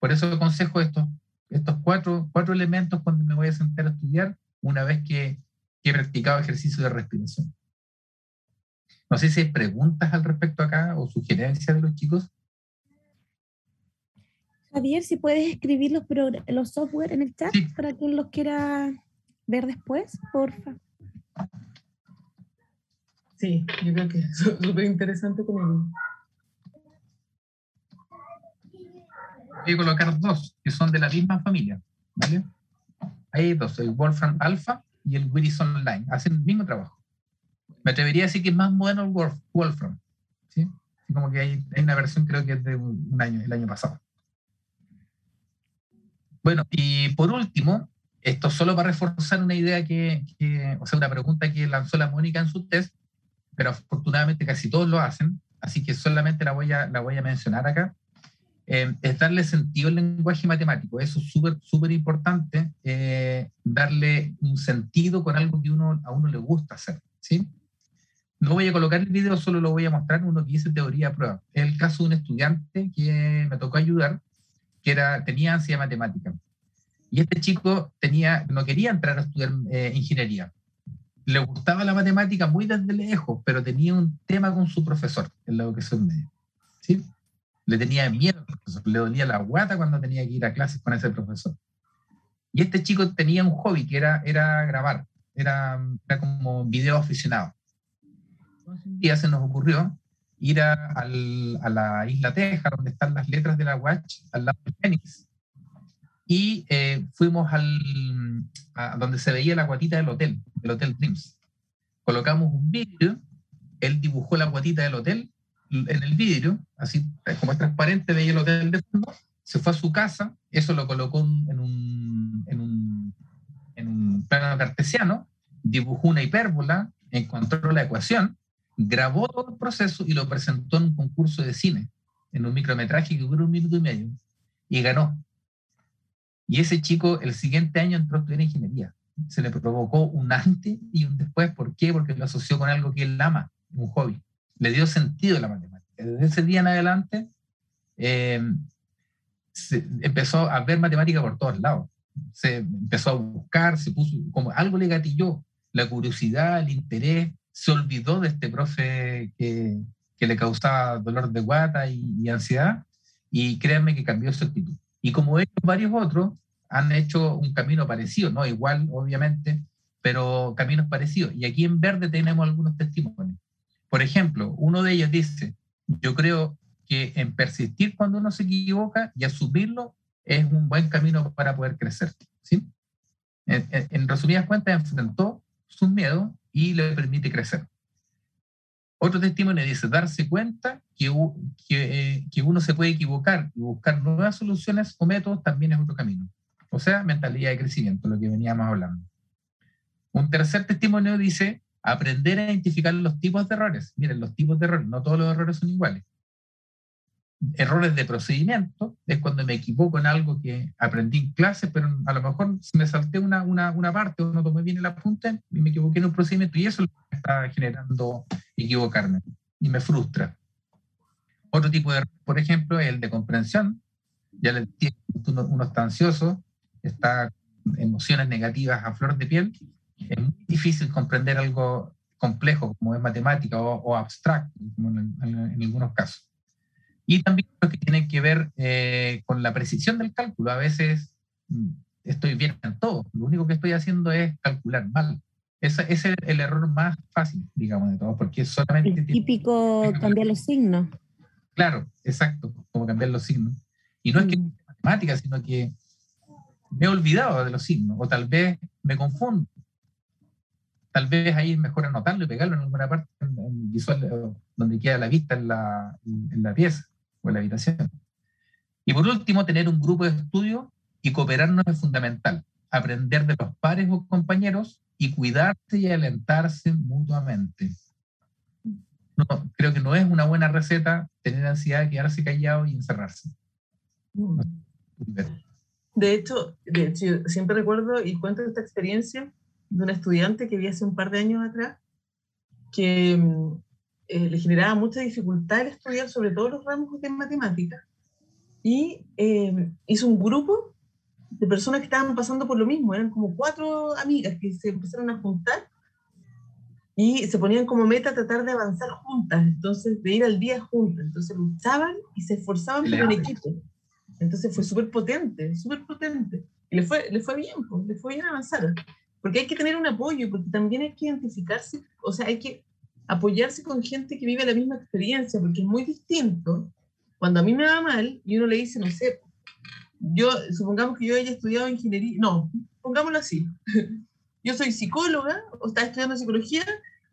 Por eso aconsejo estos, estos cuatro, cuatro elementos cuando me voy a sentar a estudiar una vez que, he practicado ejercicio de respiración. No sé si hay preguntas al respecto acá o sugerencias de los chicos. Javier, si puedes escribir los, los software en el chat para quien los quiera ver después, porfa. Sí, yo creo que es [LAUGHS] súper interesante con Voy a colocar dos que son de la misma familia, ¿vale? hay dos, el Wolfram Alpha y el Wilson Online, hacen el mismo trabajo. Me atrevería a decir que es más moderno el Wolfram, ¿sí? como que hay, hay, una versión creo que es de un año, el año pasado. Bueno, y por último, esto solo para reforzar una idea que, que, o sea, una pregunta que lanzó la Mónica en su test, pero afortunadamente casi todos lo hacen, así que solamente la voy a, la voy a mencionar acá. Eh, es darle sentido al lenguaje matemático. Eso es súper, súper importante, eh, darle un sentido con algo que uno, a uno le gusta hacer. ¿sí? No voy a colocar el video, solo lo voy a mostrar uno que dice teoría a prueba. Es el caso de un estudiante que me tocó ayudar, que era, tenía ansiedad matemática. Y este chico tenía, no quería entrar a estudiar eh, ingeniería. Le gustaba la matemática muy desde lejos, pero tenía un tema con su profesor en la educación media. ¿sí? Le tenía miedo le dolía la guata cuando tenía que ir a clases con ese profesor. Y este chico tenía un hobby que era, era grabar, era, era como video aficionado. un día se nos ocurrió ir a, a, la isla Teja, donde están las letras de la Watch, al lado de Phoenix, y eh, fuimos al, a donde se veía la guatita del hotel, del Hotel Dreams. Colocamos un vídeo, él dibujó la guatita del hotel en el vidrio, así como es transparente, veía el hotel de fondo, se fue a su casa, eso lo colocó en un, en un, en un plano cartesiano, dibujó una hipérbola, encontró la ecuación, grabó todo el proceso y lo presentó en un concurso de cine. en un micrometraje que duró un minuto y medio y ganó. Y ese chico el siguiente año entró a estudiar ingeniería. Se le provocó un antes y un después. ¿Por qué? Porque lo asoció con algo que él ama, un hobby. Le dio sentido a la matemática. Desde ese día en adelante eh, empezó a ver matemática por todos lados. Se empezó a buscar, se puso como algo le gatilló la curiosidad, el interés, se olvidó de este profe que, que le causaba dolor de guata y, ansiedad, y créanme que cambió su actitud. Y como ellos, varios otros han hecho un camino parecido, no igual, obviamente, pero caminos parecidos. Y aquí en verde tenemos algunos testimonios. Por ejemplo, uno de ellos dice, yo creo que en persistir cuando uno se equivoca y asumirlo es un buen camino para poder crecer. ¿sí? En, en resumidas cuentas, enfrentó sus miedos y le permite crecer. Otro testimonio dice, darse cuenta que, que, que, uno se puede equivocar y buscar nuevas soluciones o métodos también es otro camino. O sea, mentalidad de crecimiento, lo que veníamos hablando. Un tercer testimonio dice, aprender a identificar los tipos de errores. Miren, los tipos de errores, no todos los errores son iguales errores de procedimiento, es cuando me equivoco en algo que aprendí en clase, pero a lo mejor me salté una, una, parte o no tomé bien el apunte y me equivoqué en un procedimiento y eso que está generando equivocarme y me frustra. Otro tipo de error, por ejemplo, es el de comprensión. Ya le uno, uno está ansioso, está emociones negativas a flor de piel, es muy difícil comprender algo complejo como es matemática o, abstracto, como en, en algunos casos. Y también lo que tiene que ver eh, con la precisión del cálculo. A veces mm, estoy bien en todo, lo único que estoy haciendo es calcular mal. Ese, es el error más fácil, digamos, de todo, porque solamente... El típico cambiar los signos. Claro, exacto, como cambiar los signos. Y no es que mm. matemática, sino que me he olvidado de los signos, o tal vez me confundo. Tal vez ahí es mejor anotarlo y pegarlo en alguna parte en, visual donde queda la vista en la, en la pieza o en la habitación. Y por último, tener un grupo de estudio y cooperarnos es fundamental. Aprender de los pares o compañeros y cuidarse y alentarse mutuamente. No, creo que no es una buena receta tener ansiedad, quedarse callado y encerrarse. De hecho, de hecho, siempre recuerdo y cuento esta experiencia de una estudiante que vi hace un par de años atrás, que mm, eh, le generaba mucha dificultad el estudiar sobre todos los ramos de matemáticas y eh, hizo un grupo de personas que estaban pasando por lo mismo, eran como cuatro amigas que se empezaron a juntar y se ponían como meta tratar de avanzar juntas, entonces de ir al día juntas, entonces luchaban y se esforzaban por el equipo. Entonces fue súper potente, súper potente. Y le fue, le fue bien, pues, le fue bien avanzar. Porque hay que tener un apoyo, porque también hay que identificarse, o sea, hay que apoyarse con gente que vive la misma experiencia, porque es muy distinto cuando a mí me va mal y uno le dice, no sé, yo, supongamos que yo haya estudiado ingeniería, no, pongámoslo así, [LAUGHS] yo soy psicóloga o estaba estudiando psicología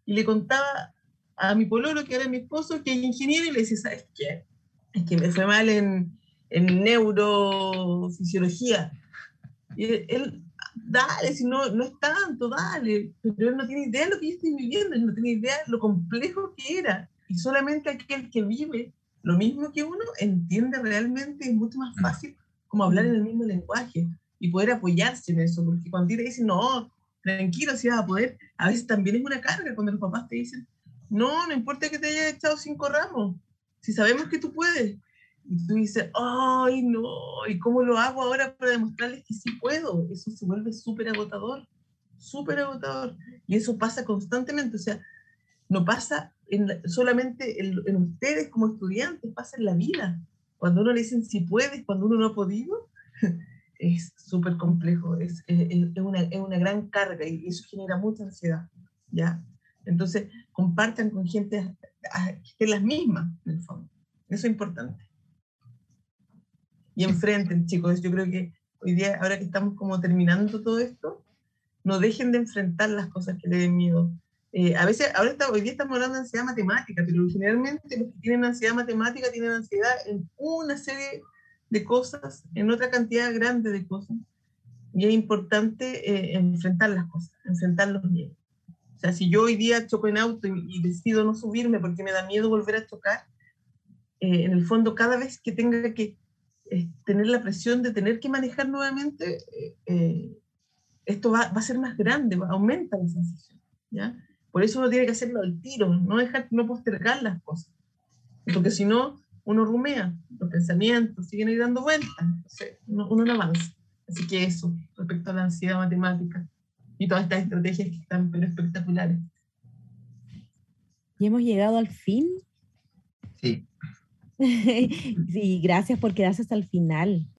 y le contaba a mi pololo, que era mi esposo, que es ingeniero y le decía, ¿sabes qué? Es que me fue mal en, en neurofisiología. Y él, dale, si no, no es tanto, dale, pero él no tiene idea de lo que yo estoy viviendo, él no tiene idea de lo complejo que era. Y solamente aquel que vive lo mismo que uno entiende realmente, es mucho más fácil como hablar en el mismo lenguaje y poder apoyarse en eso, porque cuando te dicen, no, tranquilo, si vas a poder, a veces también es una carga cuando los papás te dicen, no, no importa que te hayas echado cinco ramos, si sabemos que tú puedes, y tú dices, ay, no, ¿y cómo lo hago ahora para demostrarles que sí puedo? Eso se vuelve súper agotador, súper agotador. Y eso pasa constantemente, o sea, no pasa en, solamente en, ustedes como estudiantes, pasa en la vida. Cuando uno le dicen si puedes, cuando uno no ha podido, [LAUGHS] es súper complejo, es, es, una, es una gran carga y eso genera mucha ansiedad, ¿ya? Entonces, compartan con gente que es las mismas, en el fondo. Eso es importante y enfrenten, chicos. Yo creo que hoy día, ahora que estamos como terminando todo esto, no dejen de enfrentar las cosas que le den miedo. Eh, a veces, ahora está, hoy día estamos hablando de ansiedad matemática, pero generalmente los que tienen ansiedad matemática tienen ansiedad en una serie de cosas, en otra cantidad grande de cosas. Y es importante eh, enfrentar las cosas, enfrentar los miedos. O sea, si yo hoy día choco en auto y, y decido no subirme porque me da miedo volver a chocar, eh, en el fondo, cada vez que tenga que eh, tener la presión de tener que manejar nuevamente, esto va, va, a ser más grande, va, aumenta la sensación. ¿ya? Por eso uno tiene que hacerlo al tiro, no, dejar, no postergar las cosas. Porque si no, uno rumea, los pensamientos siguen ahí dando vueltas, entonces uno, uno no avanza. Así que eso, respecto a la ansiedad matemática y todas estas estrategias que están pero espectaculares. Y hemos llegado al fin. Sí. [LAUGHS] sí, gracias por quedarse hasta el final.